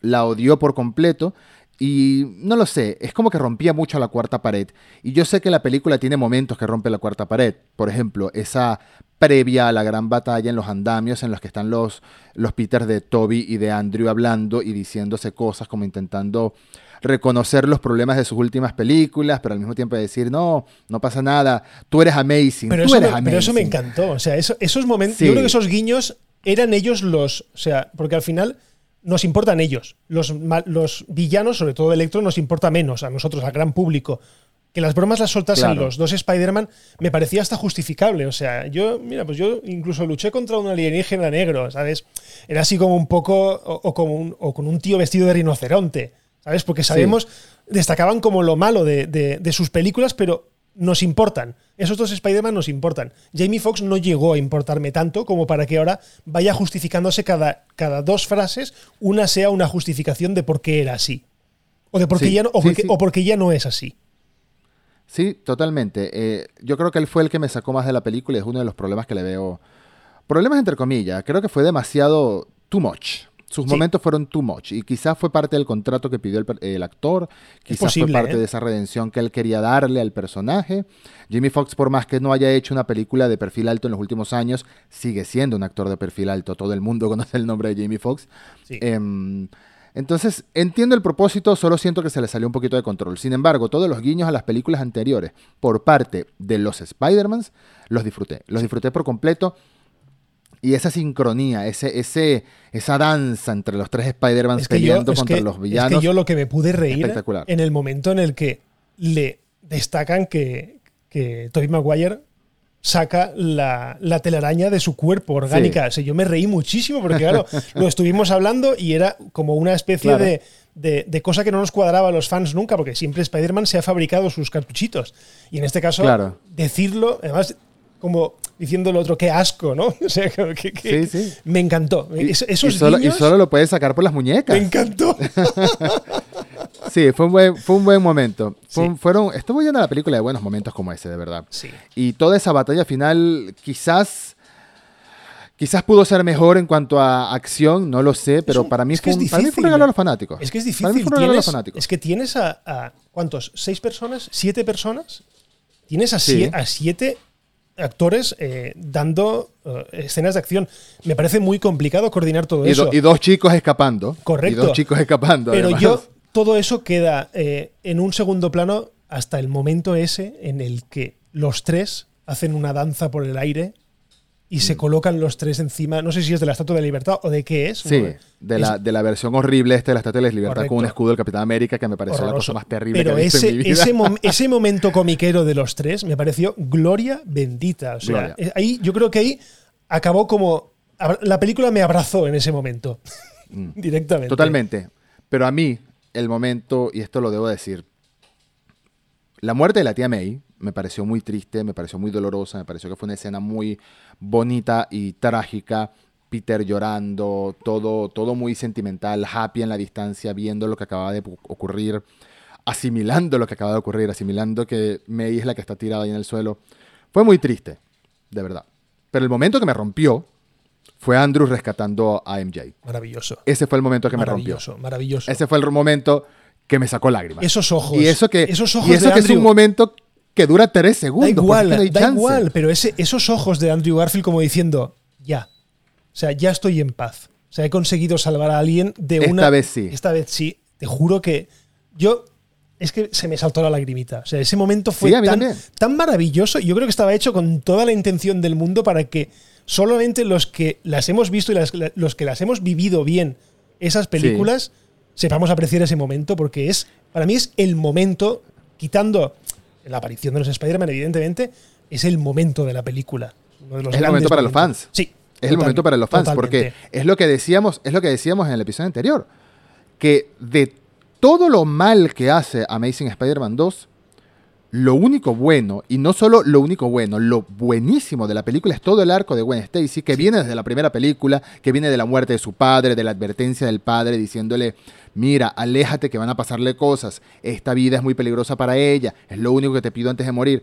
Speaker 2: la odió por completo y no lo sé, es como que rompía mucho la cuarta pared. Y yo sé que la película tiene momentos que rompe la cuarta pared. Por ejemplo, esa previa a la gran batalla en los andamios en los que están los, los Peters de Toby y de Andrew hablando y diciéndose cosas como intentando reconocer los problemas de sus últimas películas, pero al mismo tiempo decir, no, no pasa nada, tú eres amazing,
Speaker 1: Pero
Speaker 2: tú
Speaker 1: eso,
Speaker 2: eres
Speaker 1: me, pero eso me
Speaker 2: amazing".
Speaker 1: encantó. O sea, eso- esos momentos.
Speaker 2: Sí.
Speaker 1: Yo creo que esos guiños eran ellos los. O sea, porque al final nos importan ellos. Los, los villanos, sobre todo Electro, nos importa menos a nosotros, al gran público. Que las bromas las soltasen
Speaker 2: Claro.
Speaker 1: los dos Spider-Man me parecía hasta justificable. O sea, yo, mira, pues yo incluso luché contra un alienígena negro, ¿sabes? Era así como un poco. O, o como un- o con un tío vestido de rinoceronte, ¿sabes? Porque sabemos. Destacaban como lo malo de, de- de sus películas, pero nos importan. Esos dos Spider-Man nos importan. Jamie Foxx no llegó a importarme tanto como para que ahora vaya justificándose cada, cada dos frases, una sea una justificación de por qué era así. O de por qué
Speaker 2: Sí,
Speaker 1: ya no, o
Speaker 2: sí,
Speaker 1: porque,
Speaker 2: sí.
Speaker 1: o porque ya no es así.
Speaker 2: Sí, totalmente. Eh, yo creo que él fue el que me sacó más de la película y es uno de los problemas que le veo. Problemas entre comillas. Creo que fue demasiado too much. Sus
Speaker 1: Sí.
Speaker 2: momentos fueron too much. Y quizás fue parte del contrato que pidió el, actor. Quizás
Speaker 1: posible,
Speaker 2: fue parte
Speaker 1: ¿eh?
Speaker 2: de esa redención que él quería darle al personaje. Jamie Foxx, por más que no haya hecho una película de perfil alto en los últimos años, sigue siendo un actor de perfil alto. Todo el mundo conoce el nombre de Jamie Foxx.
Speaker 1: Sí.
Speaker 2: Em, entonces, entiendo el propósito, solo siento que se le salió un poquito de control. Sin embargo, todos los guiños a las películas anteriores por parte de los Spider-Mans los disfruté. Los disfruté por completo. Y esa sincronía, ese, ese, esa danza entre los tres Spider-Mans
Speaker 1: Es que,
Speaker 2: peleando
Speaker 1: es,
Speaker 2: contra
Speaker 1: que,
Speaker 2: los
Speaker 1: es
Speaker 2: villanos.
Speaker 1: que yo lo que me pude reír
Speaker 2: espectacular.
Speaker 1: en el momento en el que le destacan que, que Tobey Maguire saca la, la telaraña de su cuerpo orgánica. O sea, yo me reí muchísimo porque, claro, lo estuvimos hablando y era como una especie
Speaker 2: Claro.
Speaker 1: de, de- de cosa que no nos cuadraba a los fans nunca, porque siempre Spider-Man se ha fabricado sus cartuchitos. Y en este caso,
Speaker 2: Claro.
Speaker 1: decirlo, además, como diciendo el otro, qué asco, ¿no? O sea, que, que-
Speaker 2: Sí, sí.
Speaker 1: me encantó.
Speaker 2: Y,
Speaker 1: esos
Speaker 2: y solo, y
Speaker 1: guiños,
Speaker 2: solo lo puedes sacar por las muñecas.
Speaker 1: me encantó.
Speaker 2: Sí, fue un buen, fue un buen momento. Fue
Speaker 1: Sí.
Speaker 2: un- fueron, estuvo llena la película de buenos momentos como ese, de verdad.
Speaker 1: Sí.
Speaker 2: Y toda esa batalla final, quizás. Quizás pudo ser mejor en cuanto a acción, no lo sé, pero
Speaker 1: un-
Speaker 2: para, mí
Speaker 1: es que
Speaker 2: fue
Speaker 1: es
Speaker 2: un, para mí fue un
Speaker 1: difícil.
Speaker 2: regalo a los fanáticos.
Speaker 1: Es que es
Speaker 2: Para mí
Speaker 1: difícil.
Speaker 2: fue un regalo a los fanáticos.
Speaker 1: es que tienes a, a- ¿Cuántos? ¿Seis personas? ¿Siete personas? Tienes a,
Speaker 2: Sí.
Speaker 1: sie- a siete actores eh, dando eh, escenas de acción. Me parece muy complicado coordinar todo
Speaker 2: y,
Speaker 1: eso.
Speaker 2: do- y dos chicos escapando.
Speaker 1: Correcto.
Speaker 2: Y dos chicos escapando.
Speaker 1: Pero
Speaker 2: además.
Speaker 1: yo, todo eso queda eh, en un segundo plano hasta el momento ese en el que los tres hacen una danza por el aire y
Speaker 2: Mm.
Speaker 1: se colocan los tres encima. No sé si es de la Estatua de la Libertad o de qué es.
Speaker 2: Sí, de
Speaker 1: Es
Speaker 2: la, de la versión horrible esta de la Estatua de la Libertad con un escudo del Capitán América que me pareció la
Speaker 1: horroroso.
Speaker 2: cosa más terrible
Speaker 1: Pero
Speaker 2: que he visto
Speaker 1: ese,
Speaker 2: en mi vida.
Speaker 1: ese, mom- ese momento comiquero de los tres me pareció gloria bendita. O sea,
Speaker 2: Gloria.
Speaker 1: eh, ahí, yo creo que ahí acabó como. La película me abrazó en ese momento. Directamente.
Speaker 2: Mm. Totalmente. Pero a mí, el momento, y esto lo debo decir, la muerte de la tía May me pareció muy triste, me pareció muy dolorosa, me pareció que fue una escena muy bonita y trágica, Peter llorando, todo, todo muy sentimental, happy en la distancia, viendo lo que acaba de ocurrir, asimilando lo que acaba de ocurrir, asimilando que May es la que está tirada ahí en el suelo. Fue muy triste, de verdad. Pero el momento que me rompió fue Andrew rescatando a MJ.
Speaker 1: Maravilloso.
Speaker 2: Ese fue el momento que me rompió.
Speaker 1: Maravilloso, maravilloso.
Speaker 2: Ese fue el momento que me sacó lágrimas.
Speaker 1: Esos ojos.
Speaker 2: Y eso que,
Speaker 1: esos ojos
Speaker 2: y eso
Speaker 1: de
Speaker 2: que es un momento que dura tres segundos.
Speaker 1: Da igual,
Speaker 2: no
Speaker 1: da igual, pero ese, esos ojos de Andrew Garfield como diciendo, ya. O sea, ya estoy en paz. O sea, he conseguido salvar a alguien de
Speaker 2: Esta
Speaker 1: una.
Speaker 2: vez sí.
Speaker 1: Esta vez sí. Te juro que yo. Es que se me saltó la lagrimita. O sea, ese momento fue
Speaker 2: Sí,
Speaker 1: tan, maravilloso. Yo creo que estaba hecho con toda la intención del mundo para que solamente los que las hemos visto y las- los que las hemos vivido bien, esas películas, sepamos apreciar ese momento, porque es, para mí es el momento, quitando la aparición de los Spider-Man, evidentemente, es el momento de la película. Uno de los
Speaker 2: Es el momento para los fans.
Speaker 1: Sí.
Speaker 2: Es el momento para los fans,
Speaker 1: totalmente.
Speaker 2: porque es lo que decíamos, es lo que decíamos en el episodio anterior, que de todo lo mal que hace Amazing Spider-Man 2, lo único bueno, y no solo lo único bueno, lo buenísimo de la película es todo el arco de Gwen Stacy, que viene desde la primera película, que viene de la muerte de su padre, de la advertencia del padre diciéndole, mira, aléjate que van a pasarle cosas, esta vida es muy peligrosa para ella, es lo único que te pido antes de morir.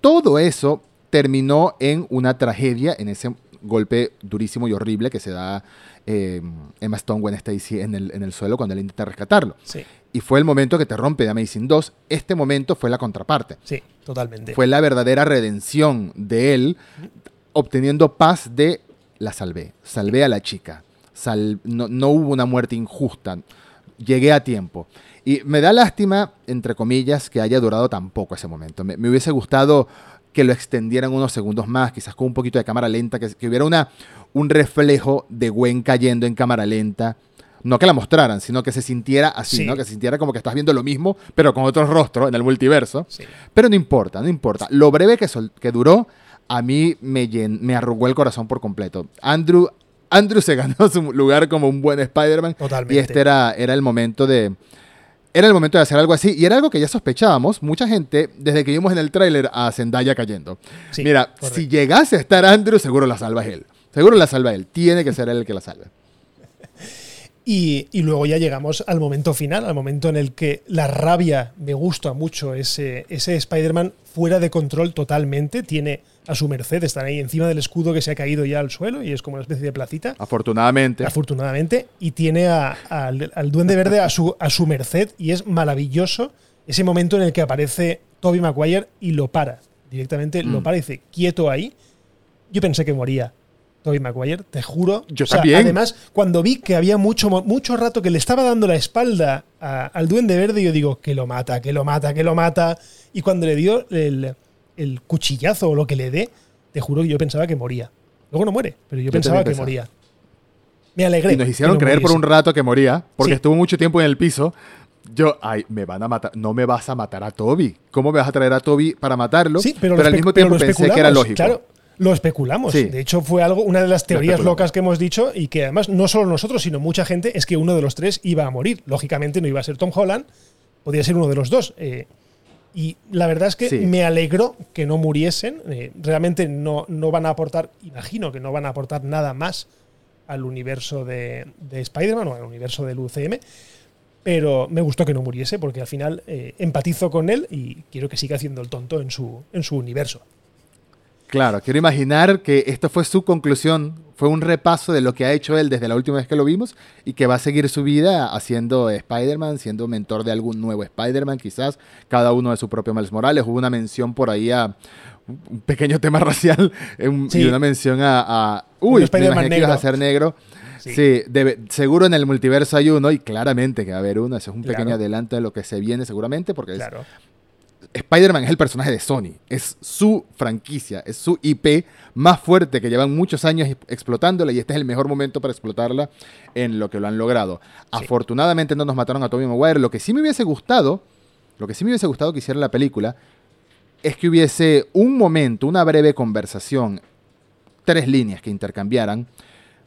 Speaker 2: Todo eso terminó en una tragedia, en ese golpe durísimo y horrible que se da eh, Emma Stone Gwen Stacy en el, en el suelo cuando él intenta rescatarlo.
Speaker 1: Sí,
Speaker 2: Y fue el momento que te rompe de Amazing 2. Este momento fue la contraparte.
Speaker 1: sí, totalmente.
Speaker 2: Fue la verdadera redención de él, obteniendo paz de la salvé. Salvé a la chica. Sal- no, no hubo una muerte injusta. Llegué a tiempo. Y me da lástima, entre comillas, que haya durado tan poco ese momento. Me, me hubiese gustado que lo extendieran unos segundos más, quizás con un poquito de cámara lenta, que, que hubiera una, un reflejo de Gwen cayendo en cámara lenta. No que la mostraran, sino que se sintiera así,
Speaker 1: Sí.
Speaker 2: ¿no? Que se sintiera como que estás viendo lo mismo, pero con otro rostro en el multiverso.
Speaker 1: Sí.
Speaker 2: Pero no importa, no importa. Lo breve que, sol- que duró, a mí me arrugó el corazón por completo. Andrew, Andrew se ganó su lugar como un buen Spider-Man.
Speaker 1: Totalmente.
Speaker 2: Y este era, era el momento de. Era el momento de hacer algo así. Y era algo que ya sospechábamos. Mucha gente, desde que vimos en el tráiler a Zendaya cayendo.
Speaker 1: Sí,
Speaker 2: Mira,
Speaker 1: correcto.
Speaker 2: si llegase a estar Andrew, seguro la salva él. Seguro la salva él. Tiene que ser él el que la salve.
Speaker 1: Y, y luego ya llegamos al momento final, al momento en el que la rabia, me gusta mucho ese, ese Spider-Man fuera de control totalmente, tiene a su merced, están ahí encima del escudo que se ha caído ya al suelo y es como una especie de placita,
Speaker 2: Afortunadamente.
Speaker 1: afortunadamente, y tiene a- al, al Duende Verde a su, a su merced y es maravilloso ese momento en el que aparece Toby Maguire y lo para, directamente lo
Speaker 2: Mm.
Speaker 1: para y dice, quieto ahí. Yo pensé que moría. Toby Maguire, te juro.
Speaker 2: Yo
Speaker 1: O sea,
Speaker 2: también.
Speaker 1: Además, cuando vi que había mucho, mucho rato que le estaba dando la espalda a- al Duende Verde, yo digo, que lo mata, que lo mata, que lo mata. Y cuando le dio el, el cuchillazo o lo que le dé, te juro que yo pensaba que moría. Luego no muere, pero yo,
Speaker 2: Yo
Speaker 1: pensaba que moría. Me alegré.
Speaker 2: Y nos hicieron
Speaker 1: no
Speaker 2: creer por un rato que moría, porque
Speaker 1: Sí.
Speaker 2: estuvo mucho tiempo en el piso. Yo, ay, me van a matar. No me vas a matar a Toby. ¿Cómo me vas a traer a Toby para matarlo?
Speaker 1: Sí, pero,
Speaker 2: al
Speaker 1: lo espe-
Speaker 2: mismo
Speaker 1: pero
Speaker 2: tiempo
Speaker 1: lo
Speaker 2: pensé que era lógico.
Speaker 1: Claro, lo especulamos.
Speaker 2: Sí.
Speaker 1: De hecho, fue algo, una de las teorías locas que hemos dicho y que además no solo nosotros, sino mucha gente, es que uno de los tres iba a morir. Lógicamente no iba a ser Tom Holland, podría ser uno de los dos. eh, y la verdad es que
Speaker 2: Sí.
Speaker 1: me alegró que no muriesen. eh, realmente no, no van a aportar, imagino que no van a aportar nada más al universo de, de Spider-Man o al universo del UCM. Pero me gustó que no muriese porque al final eh, empatizo con él y quiero que siga haciendo el tonto en su, en su universo.
Speaker 2: Claro, quiero imaginar que esto fue su conclusión, fue un repaso de lo que ha hecho él desde la última vez que lo vimos y que va a seguir su vida haciendo Spider-Man, siendo mentor de algún nuevo Spider-Man, quizás cada uno de su propio Miles Morales. Hubo una mención por ahí a un pequeño tema racial un-
Speaker 1: Sí.
Speaker 2: y una mención a... a uy,
Speaker 1: Un
Speaker 2: me
Speaker 1: Spider-Man
Speaker 2: imaginé que ibas a ser negro.
Speaker 1: Sí.
Speaker 2: Sí, debe- seguro en el multiverso hay uno y claramente que va a haber uno. Ese es un
Speaker 1: Claro.
Speaker 2: pequeño adelanto de lo que se viene seguramente porque es-
Speaker 1: Claro.
Speaker 2: Spider-Man es el personaje de Sony, es su franquicia, es su IP más fuerte que llevan muchos años ex- explotándola y este es el mejor momento para explotarla en lo que lo han logrado.
Speaker 1: Sí.
Speaker 2: Afortunadamente no nos mataron a Tobey Maguire, lo que sí me hubiese gustado, lo que sí me hubiese gustado que hiciera la película es que hubiese un momento, una breve conversación, tres líneas que intercambiaran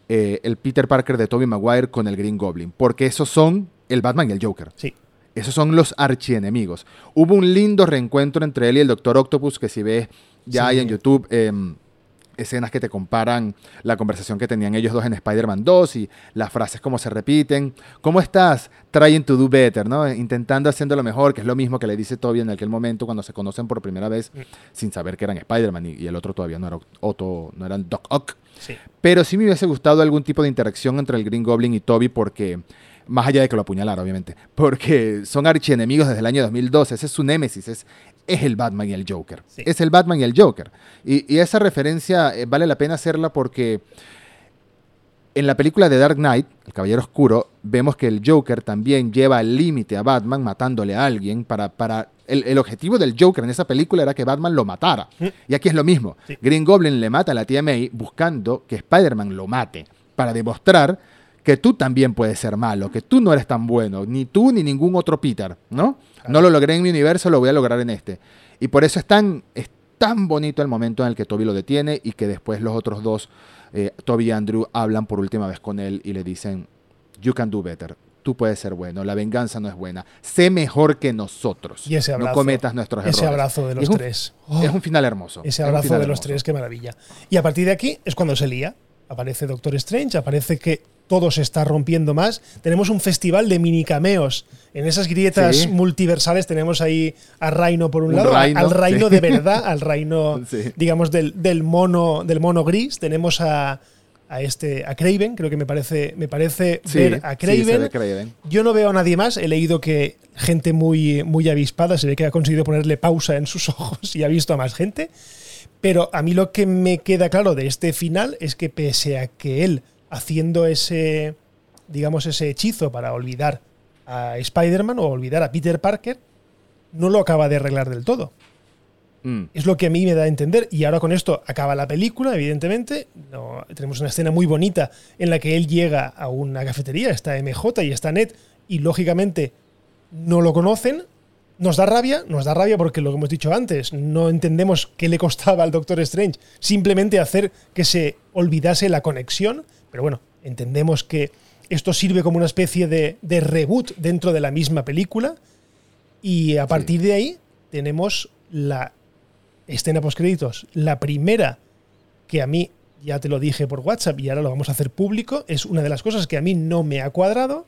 Speaker 2: eh, el Peter Parker de Tobey Maguire con el Green Goblin, porque esos son el Batman y el Joker.
Speaker 1: Sí.
Speaker 2: Esos son los archienemigos. Hubo un lindo reencuentro entre él y el Doctor Octopus, que si ves ya
Speaker 1: Sí.
Speaker 2: hay en YouTube em, escenas que te comparan la conversación que tenían ellos dos en Spider-Man 2 y las frases como se repiten. ¿Cómo estás? Trying to do better, ¿no? Intentando haciendo lo mejor, que es lo mismo que le dice Toby en aquel momento cuando se conocen por primera vez
Speaker 1: Mm.
Speaker 2: sin saber que eran Spider-Man y, y el otro todavía no era Otto, no eran Doc Ock.
Speaker 1: Sí.
Speaker 2: Pero sí me hubiese gustado algún tipo de interacción entre el Green Goblin y Toby porque, más allá de que lo apuñalara, obviamente, porque son archienemigos desde el año 2012, ese es su némesis, es, es el Batman y el Joker.
Speaker 1: Sí.
Speaker 2: Es el Batman y el Joker. Y, y esa referencia eh, vale la pena hacerla porque en la película de Dark Knight, El Caballero Oscuro, vemos que el Joker también lleva al límite a Batman matándole a alguien para... para el, el objetivo del Joker en esa película era que Batman lo matara.
Speaker 1: Mm.
Speaker 2: Y aquí es lo mismo.
Speaker 1: Sí.
Speaker 2: Green Goblin le mata a la tía May buscando que Spider-Man lo mate para demostrar que tú también puedes ser malo, que tú no eres tan bueno, ni tú ni ningún otro Peter, ¿no? No lo logré en mi universo, lo voy a lograr en este. Y por eso es tan, es tan bonito el momento en el que Toby lo detiene y que después los otros dos, eh, Toby y Andrew, hablan por última vez con él y le dicen, you can do better. Tú puedes ser bueno, la venganza no es buena. Sé mejor que nosotros.
Speaker 1: Y ese abrazo.
Speaker 2: no cometas nuestros errores.
Speaker 1: Ese abrazo de los
Speaker 2: es un-
Speaker 1: tres. Oh,
Speaker 2: Es un final hermoso.
Speaker 1: ese abrazo de los tres, qué maravilla. Y a partir de aquí es cuando se lía. Aparece Doctor Strange, aparece que todo se está rompiendo más. Tenemos un festival de mini cameos. En esas grietas
Speaker 2: Sí.
Speaker 1: multiversales tenemos ahí a Reino por un,
Speaker 2: Un
Speaker 1: lado,
Speaker 2: Rhino,
Speaker 1: al Reino
Speaker 2: sí.
Speaker 1: de verdad, al Reino,
Speaker 2: Sí.
Speaker 1: digamos, del, del mono, del mono gris. Tenemos a, a este, a Craven, creo que me parece, me parece
Speaker 2: Sí,
Speaker 1: ver a Craven.
Speaker 2: ve Craven.
Speaker 1: Yo no veo a nadie más. He leído que gente muy, muy avispada se ve que ha conseguido ponerle pausa en sus ojos y ha visto a más gente. Pero a mí lo que me queda claro de este final es que pese a que él haciendo ese, digamos, ese hechizo para olvidar a Spider-Man o olvidar a Peter Parker, no lo acaba de arreglar del todo.
Speaker 2: Mm.
Speaker 1: Es lo que a mí me da a entender. Y ahora con esto acaba la película, evidentemente. No, tenemos una escena muy bonita en la que él llega a una cafetería, está MJ y está Ned, y lógicamente no lo conocen. Nos da rabia, nos da rabia porque lo que hemos dicho antes, no entendemos qué le costaba al Doctor Strange simplemente hacer que se olvidase la conexión. Pero bueno, entendemos que esto sirve como una especie de, de reboot dentro de la misma película. Y a partir de ahí tenemos la escena postcréditos. La primera, que a mí, ya te lo dije por WhatsApp y ahora lo vamos a hacer público, es una de las cosas que a mí no me ha cuadrado.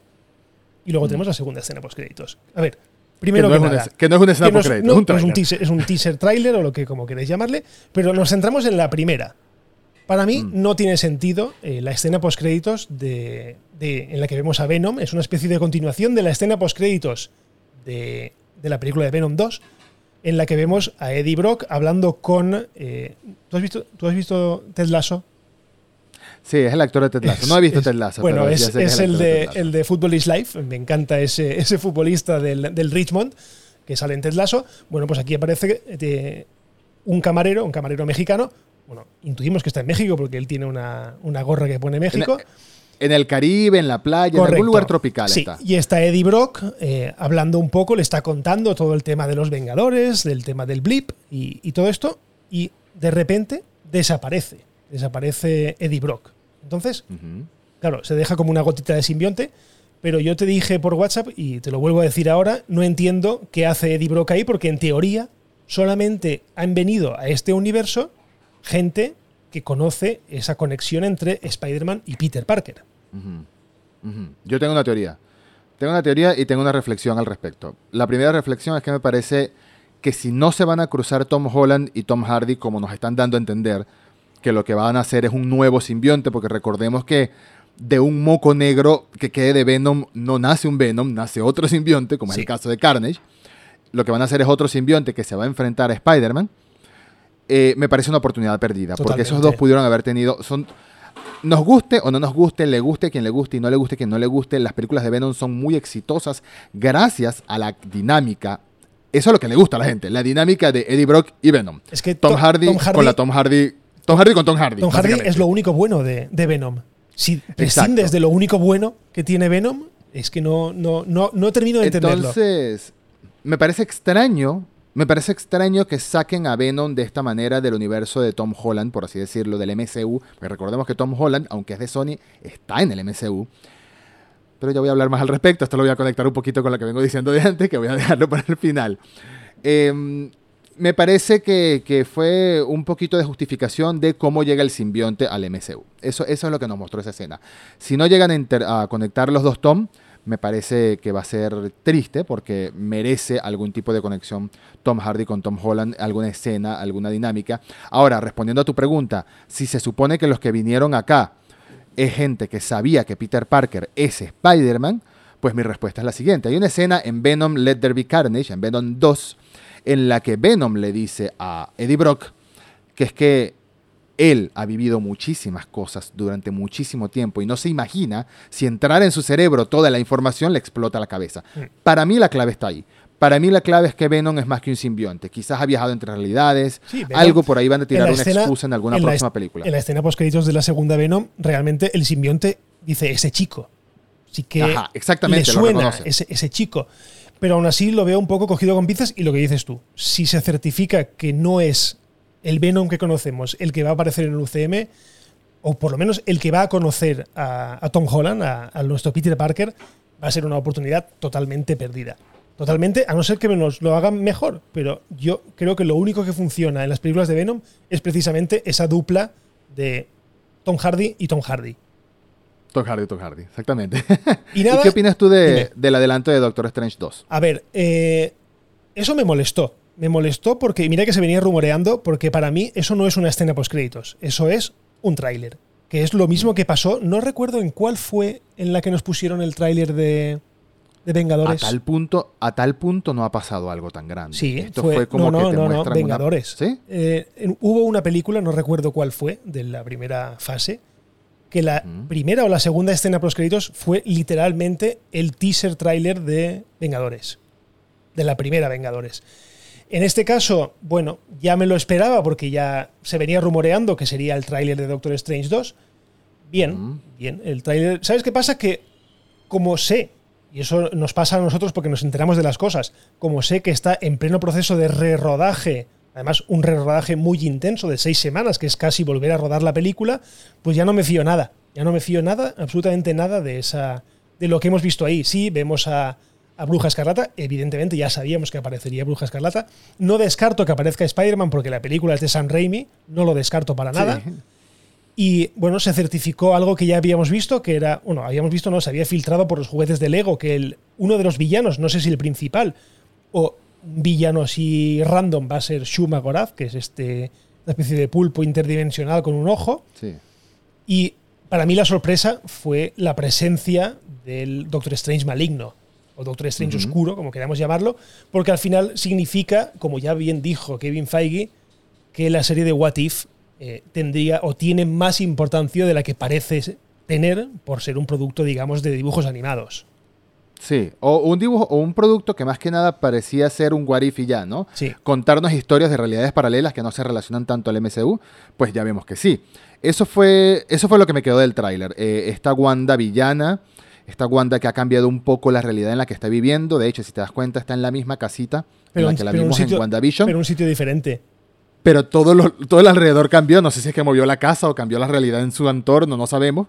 Speaker 1: Y luego tenemos la segunda escena postcréditos. A ver, primero
Speaker 2: Mm. que,
Speaker 1: que,
Speaker 2: no es
Speaker 1: nada.
Speaker 2: una, que no es una escena
Speaker 1: que no es-
Speaker 2: postcrédito,
Speaker 1: no,
Speaker 2: es un
Speaker 1: teaser, es un teaser trailer o lo que como queréis llamarle, pero nos centramos en la primera. Para mí
Speaker 2: Mm.
Speaker 1: no tiene sentido eh, la escena postcréditos de, de, en la que vemos a Venom. Es una especie de continuación de la escena postcréditos de, de la película de Venom 2, en la que vemos a Eddie Brock hablando con... eh, ¿tú, has visto, ¿Tú has visto Ted Lasso?
Speaker 2: Sí, es el actor de Ted Lasso. No he visto
Speaker 1: Es-
Speaker 2: Ted Lasso.
Speaker 1: Bueno,
Speaker 2: pero
Speaker 1: es, el, de, el de Football is Life. Me encanta ese, ese futbolista del, del Richmond que sale en Ted Lasso. Bueno, pues aquí aparece eh, un camarero, un camarero mexicano. Bueno, intuimos que está en México porque él tiene una, una gorra que pone México.
Speaker 2: En el Caribe, en la playa, en algún lugar tropical
Speaker 1: Sí,
Speaker 2: está.
Speaker 1: y está Eddie Brock eh, hablando un poco, le está contando todo el tema de los Vengadores, del tema del blip y, y todo esto, y de repente desaparece. Desaparece Eddie Brock. Entonces, claro, se deja como una gotita de simbionte, pero yo te dije por WhatsApp, y te lo vuelvo a decir ahora, no entiendo qué hace Eddie Brock ahí, porque en teoría solamente han venido a este universo gente que conoce esa conexión entre Spider-Man y Peter Parker.
Speaker 2: Yo tengo una teoría. Tengo una teoría y tengo una reflexión al respecto. La primera reflexión es que me parece que si no se van a cruzar Tom Holland y Tom Hardy como nos están dando a entender, que lo que van a hacer es un nuevo simbionte, porque recordemos que de un moco negro que quede de Venom no nace un Venom, nace otro simbionte, como es el caso de Carnage. Lo que van a hacer es otro simbionte que se va a enfrentar a Spider-Man. Eh, me parece una oportunidad perdida, porque esos dos pudieron haber tenido... Son, nos guste o no nos guste, le guste a quien le guste y no le guste a quien no le guste, las películas de Venom son muy exitosas gracias a la dinámica. Eso es lo que le gusta a la gente, la dinámica de Eddie Brock y Venom.
Speaker 1: Es que
Speaker 2: Tom,
Speaker 1: To-
Speaker 2: Hardy,
Speaker 1: Tom Hardy-
Speaker 2: con la Tom Hardy. Tom Hardy con Tom Hardy.
Speaker 1: Tom Hardy es lo único bueno de, de Venom. Si prescindes de lo único bueno que tiene Venom, es que no, no, no, no termino de entenderlo.
Speaker 2: Entonces, me parece extraño, me parece extraño que saquen a Venom de esta manera del universo de Tom Holland, por así decirlo, del MCU. Porque recordemos que Tom Holland, aunque es de Sony, está en el MCU. Pero ya voy a hablar más al respecto. Esto lo voy a conectar un poquito con lo que vengo diciendo de antes, que voy a dejarlo para el final. Eh, me parece que, fue un poquito de justificación de cómo llega el simbionte al MCU. Eso, es lo que nos mostró esa escena. Si no llegan a conectar los dos Tom, me parece que va a ser triste porque merece algún tipo de conexión Tom Hardy con Tom Holland, alguna escena, alguna dinámica. Ahora, respondiendo a tu pregunta, si se supone que los que vinieron acá es gente que sabía que Peter Parker es Spider-Man, pues mi respuesta es la siguiente. Hay una escena en Venom Let There Be Carnage, en Venom 2, en la que Venom le dice a Eddie Brock que es que él ha vivido muchísimas cosas durante muchísimo tiempo y no se imagina si entrar en su cerebro toda la información le explota la cabeza. Mm. Para mí la clave está ahí. Para mí la clave es que Venom es más que un simbionte. Quizás ha viajado entre realidades. algo por ahí van a tirar una excusa en alguna próxima película.
Speaker 1: En la escena post créditos de la segunda Venom, realmente el simbionte dice ese chico. Así que Ajá,
Speaker 2: exactamente,
Speaker 1: le suena ese, ese chico. Pero aún así lo veo un poco cogido con pinzas y lo que dices tú. Si se certifica que no es el Venom que conocemos, el que va a aparecer en el UCM, o por lo menos el que va a conocer a, Tom Holland, a, nuestro Peter Parker, va a ser una oportunidad totalmente perdida. Totalmente, a no ser que nos lo hagan mejor. Pero yo creo que lo único que funciona en las películas de Venom es precisamente esa dupla de Tom Hardy y Tom Hardy.
Speaker 2: Tom Hardy, Tom Hardy, exactamente. ¿Y, qué opinas tú del adelanto de Doctor Strange 2?
Speaker 1: A ver, eh, eso me molestó me molestó porque, mira que se venía rumoreando, porque para mí eso no es una escena post créditos, eso es un tráiler. Que es lo mismo que pasó, no recuerdo en cuál fue en la que nos pusieron el tráiler de, de, Vengadores.
Speaker 2: A tal punto, a tal punto no ha pasado algo tan grande.
Speaker 1: Sí, Esto fue, como no, no, no, Vengadores. ¿Sí? Eh, hubo una película, no recuerdo cuál fue, de la primera fase, que la primera o la segunda escena post créditos fue literalmente el teaser tráiler de Vengadores. De la primera Vengadores. En este caso, bueno, ya me lo esperaba porque ya se venía rumoreando que sería el tráiler de Doctor Strange 2. Bien, mm. bien, el tráiler... ¿Sabes qué pasa? Que como sé, y eso nos pasa a nosotros porque nos enteramos de las cosas, como sé que está en pleno proceso de re-rodaje, además un re-rodaje muy intenso de seis semanas, que es casi volver a rodar la película, pues ya no me fío nada. Ya no me fío nada, absolutamente nada de esa de lo que hemos visto ahí. Sí, vemos a, a Bruja Escarlata. Evidentemente ya sabíamos que aparecería Bruja Escarlata. No descarto que aparezca Spider-Man porque la película es de Sam Raimi, no lo descarto para nada. Y bueno, se certificó algo que ya habíamos visto, que era, bueno, habíamos visto, no, se había filtrado por los juguetes de Lego, que el, uno de los villanos, no sé si el principal, o un villano así random va a ser Shuma Gorath, que es este, una especie de pulpo interdimensional con un ojo. Y para mí la sorpresa fue la presencia del Doctor Strange maligno o Doctor Strange oscuro, como queramos llamarlo, porque al final significa, como ya bien dijo Kevin Feige, que la serie de What If eh, tendría o tiene más importancia de la que parece tener por ser un producto, digamos, de dibujos animados.
Speaker 2: Sí, o un dibujo o un producto que más que nada parecía ser un what if y ya, ¿no?
Speaker 1: Sí.
Speaker 2: Contarnos historias de realidades paralelas que no se relacionan tanto al MCU, pues ya vemos que sí. Eso fue, eso fue lo que me quedó del tráiler. Eh, esta Wanda villana esta Wanda que ha cambiado un poco la realidad en la que está viviendo. De hecho, si te das cuenta, está en la misma casita en la que la vimos en WandaVision.
Speaker 1: Pero un sitio diferente.
Speaker 2: Pero todo, todo el alrededor cambió. No sé si es que movió la casa o cambió la realidad en su entorno, no sabemos.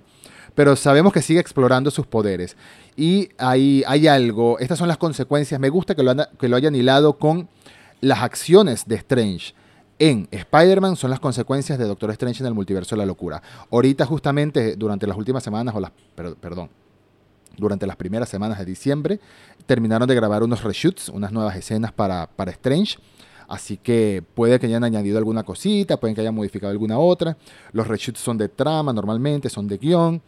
Speaker 2: Pero sabemos que sigue explorando sus poderes. Y hay, hay algo, estas son las consecuencias. Me gusta que lo, que lo hayan hilado con las acciones de Strange en Spider-Man son las consecuencias de Doctor Strange en el multiverso de la locura. Ahorita justamente, durante las últimas semanas, o las, perdón, durante las primeras semanas de diciembre. Terminaron de grabar unos reshoots, unas nuevas escenas para, para Strange. Así que puede que hayan añadido alguna cosita, pueden que hayan modificado alguna otra. Los reshoots son de trama normalmente, son de guion.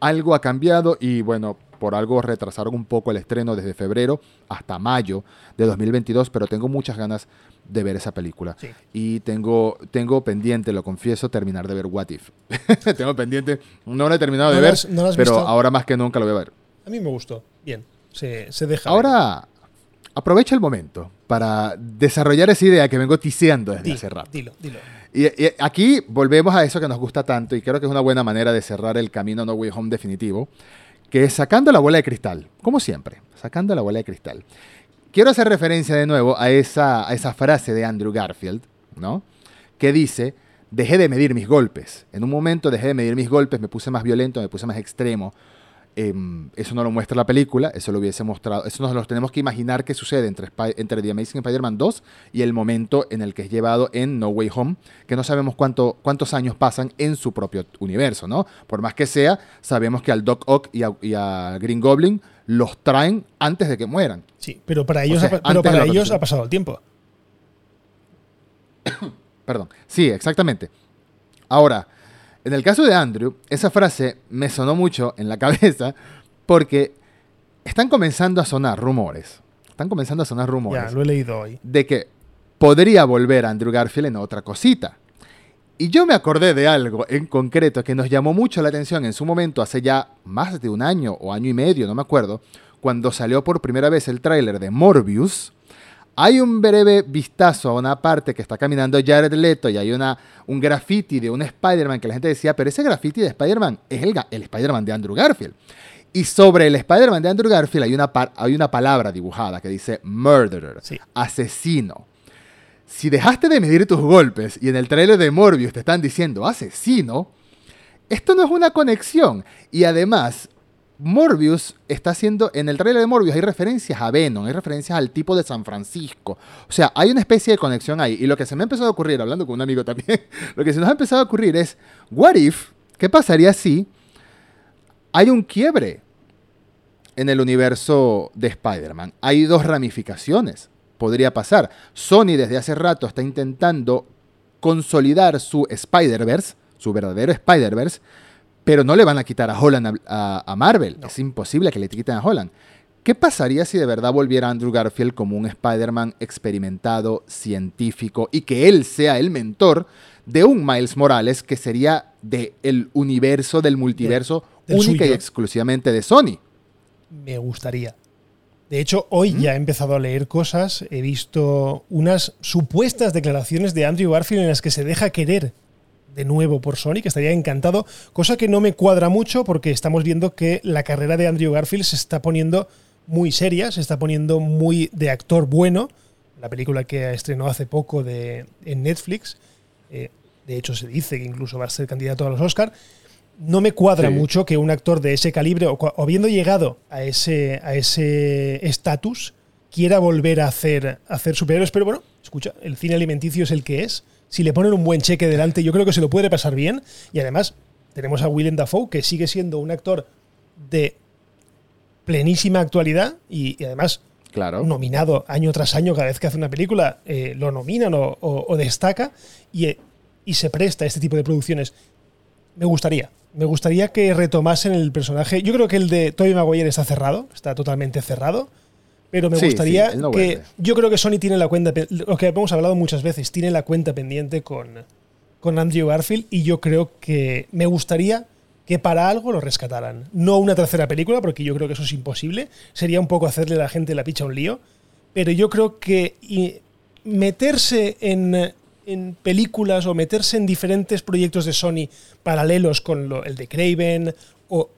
Speaker 2: Algo ha cambiado y bueno, por algo retrasaron un poco el estreno desde febrero hasta mayo de 2022, pero tengo muchas ganas de ver esa película. Y tengo, tengo pendiente, lo confieso, terminar de ver What If. tengo pendiente, no lo he terminado de ver, pero ahora más que nunca lo voy a ver.
Speaker 1: A mí me gustó, bien, se, deja.
Speaker 2: Ahora, aprovecha el momento para desarrollar esa idea que vengo tiseando desde hace rato.
Speaker 1: Dilo, dilo.
Speaker 2: Y, y, aquí volvemos a eso que nos gusta tanto y creo que es una buena manera de cerrar el camino No Way Home definitivo, que es sacando la bola de cristal, como siempre, sacando la bola de cristal. Quiero hacer referencia de nuevo a esa, a esa frase de Andrew Garfield, ¿no? Que dice, dejé de medir mis golpes. En un momento dejé de medir mis golpes, me puse más violento, me puse más extremo. Em, eso no lo muestra la película, eso lo hubiese mostrado, eso nos lo tenemos que imaginar que sucede entre, entre The Amazing Spider-Man 2 y el momento en el que es llevado en No Way Home, que no sabemos cuánto, cuántos años pasan en su propio universo, ¿no? Por más que sea, sabemos que al Doc Ock y a, Green Goblin los traen antes de que mueran.
Speaker 1: Sí, pero para ellos, pero para ellos ha pasado el tiempo.
Speaker 2: Perdón, sí, exactamente. Ahora, en el caso de Andrew, esa frase me sonó mucho en la cabeza porque están comenzando a sonar rumores. Están comenzando a sonar rumores.
Speaker 1: Ya, lo he leído hoy.
Speaker 2: De que podría volver Andrew Garfield en otra cosita. Y yo me acordé de algo en concreto que nos llamó mucho la atención en su momento, hace ya más de un año o año y medio, no me acuerdo, cuando salió por primera vez el tráiler de Morbius, hay un breve vistazo a una parte que está caminando Jared Leto y hay una, un graffiti de un Spider-Man que la gente decía, pero ese graffiti de Spider-Man es el, el Spider-Man de Andrew Garfield. Y sobre el Spider-Man de Andrew Garfield hay una, hay una palabra dibujada que dice murderer, asesino. Si dejaste de medir tus golpes y en el trailer de Morbius te están diciendo asesino, esto no es una conexión. Y además, Morbius está haciendo, en el trailer de Morbius hay referencias a Venom, hay referencias al tipo de San Francisco. O sea, hay una especie de conexión ahí. Y lo que se me ha empezado a ocurrir, hablando con un amigo también, lo que se nos ha empezado a ocurrir es, what if, ¿qué pasaría si hay un quiebre en el universo de Spider-Man? Hay dos ramificaciones. Podría pasar. Sony desde hace rato está intentando consolidar su Spider-Verse, su verdadero Spider-Verse, pero no le van a quitar a Holland a, Marvel. Es imposible que le quiten a Holland. ¿Qué pasaría si de verdad volviera Andrew Garfield como un Spider-Man experimentado, científico, y que él sea el mentor de un Miles Morales que sería del el universo, del multiverso, única y exclusivamente de Sony?
Speaker 1: Me gustaría. De hecho, hoy ya he empezado a leer cosas, he visto unas supuestas declaraciones de Andrew Garfield en las que se deja querer de nuevo por Sony, que estaría encantado, cosa que no me cuadra mucho porque estamos viendo que la carrera de Andrew Garfield se está poniendo muy seria, se está poniendo muy de actor bueno, la película que estrenó hace poco de, en Netflix, eh, de hecho se dice que incluso va a ser candidato a los Oscars, no me cuadra mucho que un actor de ese calibre, o, habiendo llegado a ese a ese estatus, quiera volver a hacer, a hacer superhéroes, pero bueno, escucha, el cine alimenticio es el que es, si le ponen un buen cheque delante, yo creo que se lo puede pasar bien. Y además, tenemos a Willem Dafoe, que sigue siendo un actor de plenísima actualidad y, además
Speaker 2: claro.
Speaker 1: nominado año tras año cada vez que hace una película, eh, lo nominan o, destaca y, y, se presta a este tipo de producciones. Me gustaría, me gustaría que retomasen el personaje. Yo creo que el de Tobey Maguire está cerrado, está totalmente cerrado. Pero me gustaría que. Yo creo que Sony tiene la cuenta. Lo que hemos hablado muchas veces, tiene la cuenta pendiente con, con Andrew Garfield. Y yo creo que me gustaría que para algo lo rescataran. No una tercera película, porque yo creo que eso es imposible. Sería un poco hacerle a la gente la picha un lío. Pero yo creo que meterse en, en películas o meterse en diferentes proyectos de Sony paralelos con lo, el de Craven o,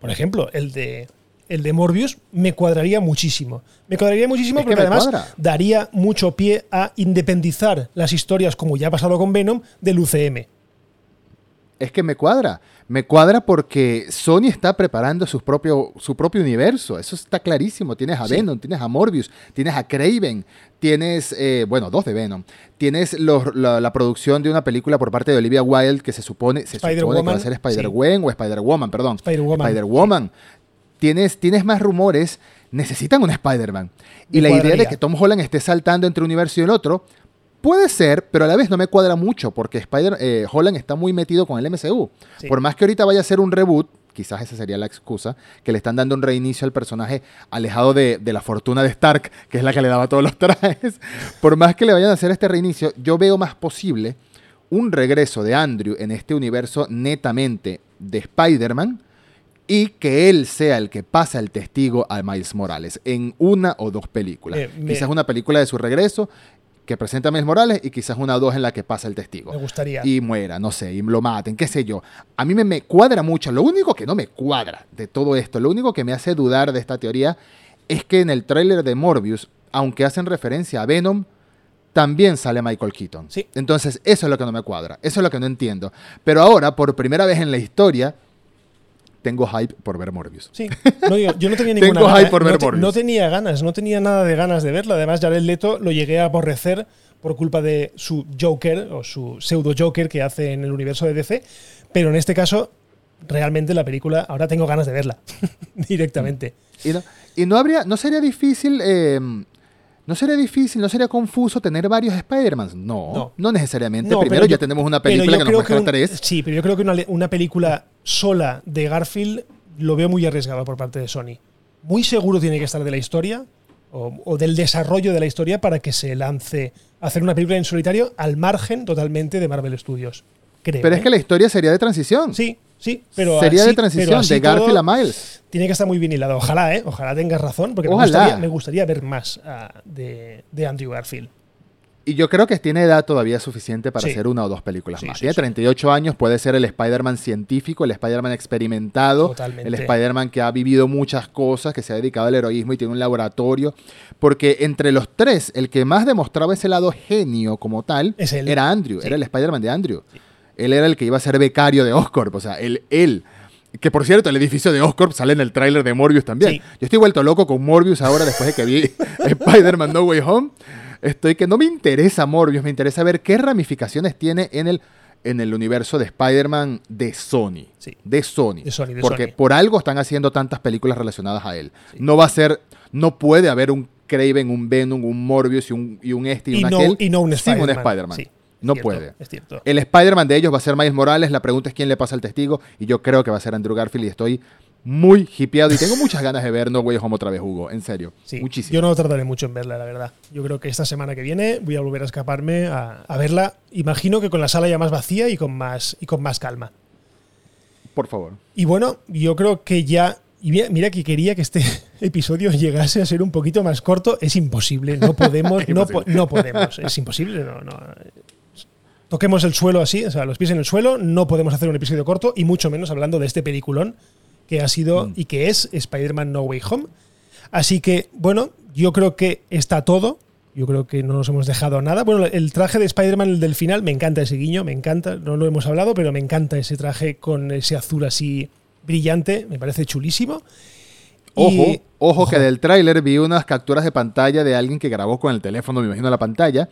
Speaker 1: por ejemplo, el de el de Morbius, me cuadraría muchísimo. Me cuadraría muchísimo porque además daría mucho pie a independizar las historias, como ya ha pasado con Venom, del UCM.
Speaker 2: Es que me cuadra. Me cuadra porque Sony está preparando su propio, su propio universo. Eso está clarísimo. Tienes a Venom, tienes a Morbius, tienes a Craven, tienes, eh, bueno, dos de Venom. Tienes la, producción de una película por parte de Olivia Wilde que se supone, se supone que va a ser Spider-Gwen o Spider-Woman, perdón.
Speaker 1: Spider-Woman.
Speaker 2: Spider-Woman tienes, tienes más rumores, necesitan un Spider-Man. Y la idea de que Tom Holland esté saltando entre un universo y el otro, puede ser, pero a la vez no me cuadra mucho, porque Spider eh, Holland está muy metido con el MCU. Por más que ahorita vaya a ser un reboot, quizás esa sería la excusa, que le están dando un reinicio al personaje alejado de, de, la fortuna de Stark, que es la que le daba todos los trajes. Por más que le vayan a hacer este reinicio, yo veo más posible un regreso de Andrew en este universo netamente de Spider-Man y que él sea el que pasa el testigo a Miles Morales en una o dos películas. Eh, quizás una película de su regreso que presenta a Miles Morales y quizás una o dos en la que pasa el testigo.
Speaker 1: Me gustaría.
Speaker 2: Y muera, no sé, y lo maten, qué sé yo. A mí me, me cuadra mucho. Lo único que no me cuadra de todo esto, lo único que me hace dudar de esta teoría es que en el tráiler de Morbius, aunque hacen referencia a Venom, también sale Michael Keaton.
Speaker 1: Sí.
Speaker 2: Entonces, eso es lo que no me cuadra, eso es lo que no entiendo. Pero ahora, por primera vez en la historia, tengo hype por ver Morbius.
Speaker 1: Sí, no, yo, yo no tenía ninguna
Speaker 2: Tengo
Speaker 1: gana,
Speaker 2: hype
Speaker 1: ¿eh?
Speaker 2: por ver
Speaker 1: no,
Speaker 2: Morbius.
Speaker 1: no tenía ganas, no tenía nada de ganas de verlo. Además, Jared Leto lo llegué a aborrecer por culpa de su Joker o su pseudo Joker que hace en el universo de DC. Pero en este caso, realmente la película, ahora tengo ganas de verla directamente.
Speaker 2: Y no, y no habría, no sería difícil, eh, no sería difícil, no sería confuso tener varios Spider-Man. No,
Speaker 1: No.
Speaker 2: no, necesariamente.
Speaker 1: No,
Speaker 2: Primero ya tenemos una película que nos muestra
Speaker 1: un-
Speaker 2: tres.
Speaker 1: Sí, pero yo creo que una, una película sola de Garfield lo veo muy arriesgado por parte de Sony. Muy seguro tiene que estar de la historia o, o del desarrollo de la historia para que se lance hacer una película en solitario al margen totalmente de Marvel Studios. Creo.
Speaker 2: Pero es
Speaker 1: ¿eh?
Speaker 2: que la historia sería de transición.
Speaker 1: Sí, sí, pero
Speaker 2: sería
Speaker 1: así-
Speaker 2: de transición,
Speaker 1: así
Speaker 2: de Garfield a Miles.
Speaker 1: Tiene que estar muy bien hilado. Ojalá, ¿eh? Ojalá tengas razón, porque me gustaría, me gustaría ver más ah, de, de Andrew Garfield.
Speaker 2: Y yo creo que tiene edad todavía suficiente para
Speaker 1: Sí.
Speaker 2: hacer una o dos películas
Speaker 1: Sí,
Speaker 2: más. Tiene
Speaker 1: sí.
Speaker 2: 38 años, puede ser el Spider-Man científico, el Spider-Man experimentado,
Speaker 1: Totalmente.
Speaker 2: el Spider-Man que ha vivido muchas cosas, que se ha dedicado al heroísmo y tiene un laboratorio. Porque entre los tres, el que más demostraba ese lado genio como tal era Andrew, era el Spider-Man de Andrew. Él era el que iba a ser becario de Oscorp, o sea, él, él. Que por cierto, el edificio de Oscorp sale en el tráiler de Morbius también.
Speaker 1: Sí.
Speaker 2: Yo estoy vuelto loco con Morbius ahora después de que vi Spider-Man No Way Home. Estoy que no me interesa Morbius, me interesa ver qué ramificaciones tiene en el, en el universo de Spider-Man de Sony.
Speaker 1: Sí.
Speaker 2: De Sony.
Speaker 1: De Sony, de
Speaker 2: Porque
Speaker 1: Sony.
Speaker 2: por algo están haciendo tantas películas relacionadas a él. No va a ser, no puede haber un Craven, un Venom, un Morbius y un, y un este y,
Speaker 1: Y
Speaker 2: un
Speaker 1: no,
Speaker 2: aquel
Speaker 1: y no un
Speaker 2: sin
Speaker 1: Spider-Man.
Speaker 2: un Spider-Man.
Speaker 1: Sí,
Speaker 2: no
Speaker 1: cierto,
Speaker 2: puede.
Speaker 1: Es cierto.
Speaker 2: El Spider-Man de ellos va a ser Miles Morales. La pregunta es quién le pasa el testigo. Y yo creo que va a ser Andrew Garfield. Y estoy muy hipeado. Y tengo muchas ganas de ver No Way Home otra vez, Hugo. En serio.
Speaker 1: Sí,
Speaker 2: Muchísimo.
Speaker 1: Yo no tardaré mucho en verla, la verdad. Yo creo que esta semana que viene voy a volver a escaparme a, a verla. Imagino que con la sala ya más vacía y con más, y con más calma.
Speaker 2: Por favor.
Speaker 1: Y bueno, yo creo que ya. Y mira, mira que quería que este episodio llegase a ser un poquito más corto. Es imposible, no podemos, no, po- no podemos. Es imposible, no, no. Toquemos el suelo así, o sea, los pies en el suelo, no podemos hacer un episodio corto y mucho menos hablando de este peliculón que ha sido
Speaker 2: Mm.
Speaker 1: y que es Spider-Man No Way Home. Así que, bueno, yo creo que está todo. Yo creo que no nos hemos dejado nada. Bueno, el traje de Spider-Man el del final, me encanta ese guiño, me encanta. No lo hemos hablado, pero me encanta ese traje con ese azul así brillante. Me parece chulísimo.
Speaker 2: Ojo,
Speaker 1: Y-
Speaker 2: ojo, que del tráiler vi unas capturas de pantalla de alguien que grabó con el teléfono, me imagino la pantalla.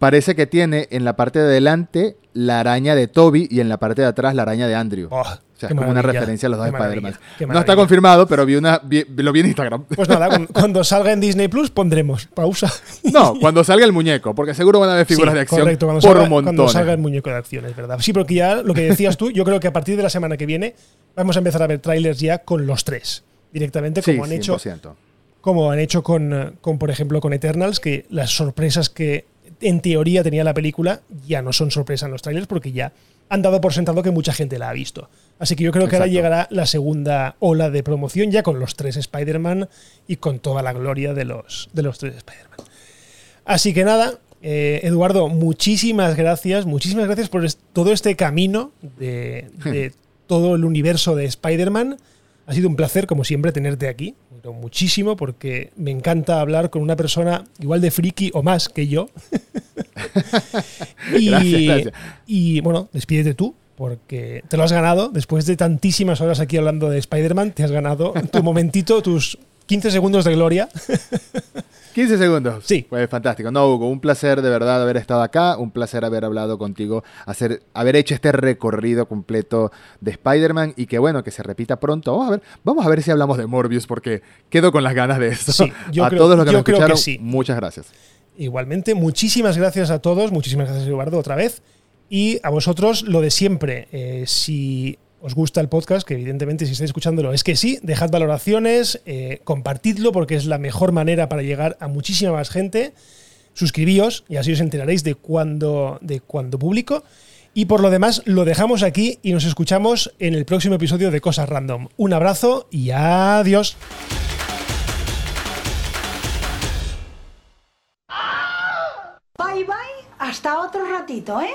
Speaker 2: Parece que tiene en la parte de adelante la araña de Toby y en la parte de atrás la araña de Andrew.
Speaker 1: Oh,
Speaker 2: o sea, es como una referencia a los dos Spider-Man. No está confirmado, pero vi una, vi- lo vi en Instagram.
Speaker 1: Pues nada, cuando, salga en Disney Plus pondremos pausa.
Speaker 2: No, cuando salga el muñeco, porque seguro van a haber figuras
Speaker 1: Sí,
Speaker 2: de acción
Speaker 1: correcto, cuando
Speaker 2: por
Speaker 1: salga,
Speaker 2: un montón.
Speaker 1: Cuando salga el muñeco de acción, es verdad. Sí, porque ya lo que decías tú, yo creo que a partir de la semana que viene vamos a empezar a ver trailers ya con los tres. Directamente,
Speaker 2: Sí,
Speaker 1: como han hecho
Speaker 2: 100%.
Speaker 1: como han hecho con, con, por ejemplo, con Eternals, que las sorpresas que en teoría tenía la película ya no son sorpresas en los trailers porque ya han dado por sentado que mucha gente la ha visto. Así que yo creo que ahora llegará la segunda ola de promoción ya con los tres Spider-Man y con toda la gloria de los, de los tres Spider-Man. Así que nada, eh, Eduardo, muchísimas gracias, muchísimas gracias por todo este camino de, de todo el universo de Spider-Man. Ha sido un placer, como siempre, tenerte aquí. Pero muchísimo, porque me encanta hablar con una persona igual de friki o más que yo. y,
Speaker 2: Gracias, gracias.
Speaker 1: y, bueno, despídete tú, porque te lo has ganado. Después de tantísimas horas aquí hablando de Spider-Man, te has ganado tu momentito, tus 15 segundos de gloria.
Speaker 2: 15 segundos.
Speaker 1: Sí.
Speaker 2: Pues fantástico. No, Hugo, un placer de verdad haber estado acá, un placer haber hablado contigo, hacer, haber hecho este recorrido completo de Spider-Man y que bueno, que se repita pronto. Vamos a ver, vamos a ver si hablamos de Morbius porque quedo con las ganas de eso.
Speaker 1: Sí, yo
Speaker 2: a
Speaker 1: creo-
Speaker 2: todos los que
Speaker 1: yo
Speaker 2: nos
Speaker 1: creo que
Speaker 2: escucharon,
Speaker 1: sí.
Speaker 2: muchas gracias.
Speaker 1: Igualmente, muchísimas gracias a todos, muchísimas gracias Eduardo otra vez. Y a vosotros lo de siempre, eh, si os gusta el podcast, que evidentemente si estáis escuchándolo es que sí, dejad valoraciones, eh, compartidlo porque es la mejor manera para llegar a muchísima más gente. Suscribíos y así os enteraréis de cuando, de cuando publico. Y por lo demás, lo dejamos aquí y nos escuchamos en el próximo episodio de Cosas Random. Un abrazo y adiós.
Speaker 3: Bye bye, hasta otro ratito, ¿eh?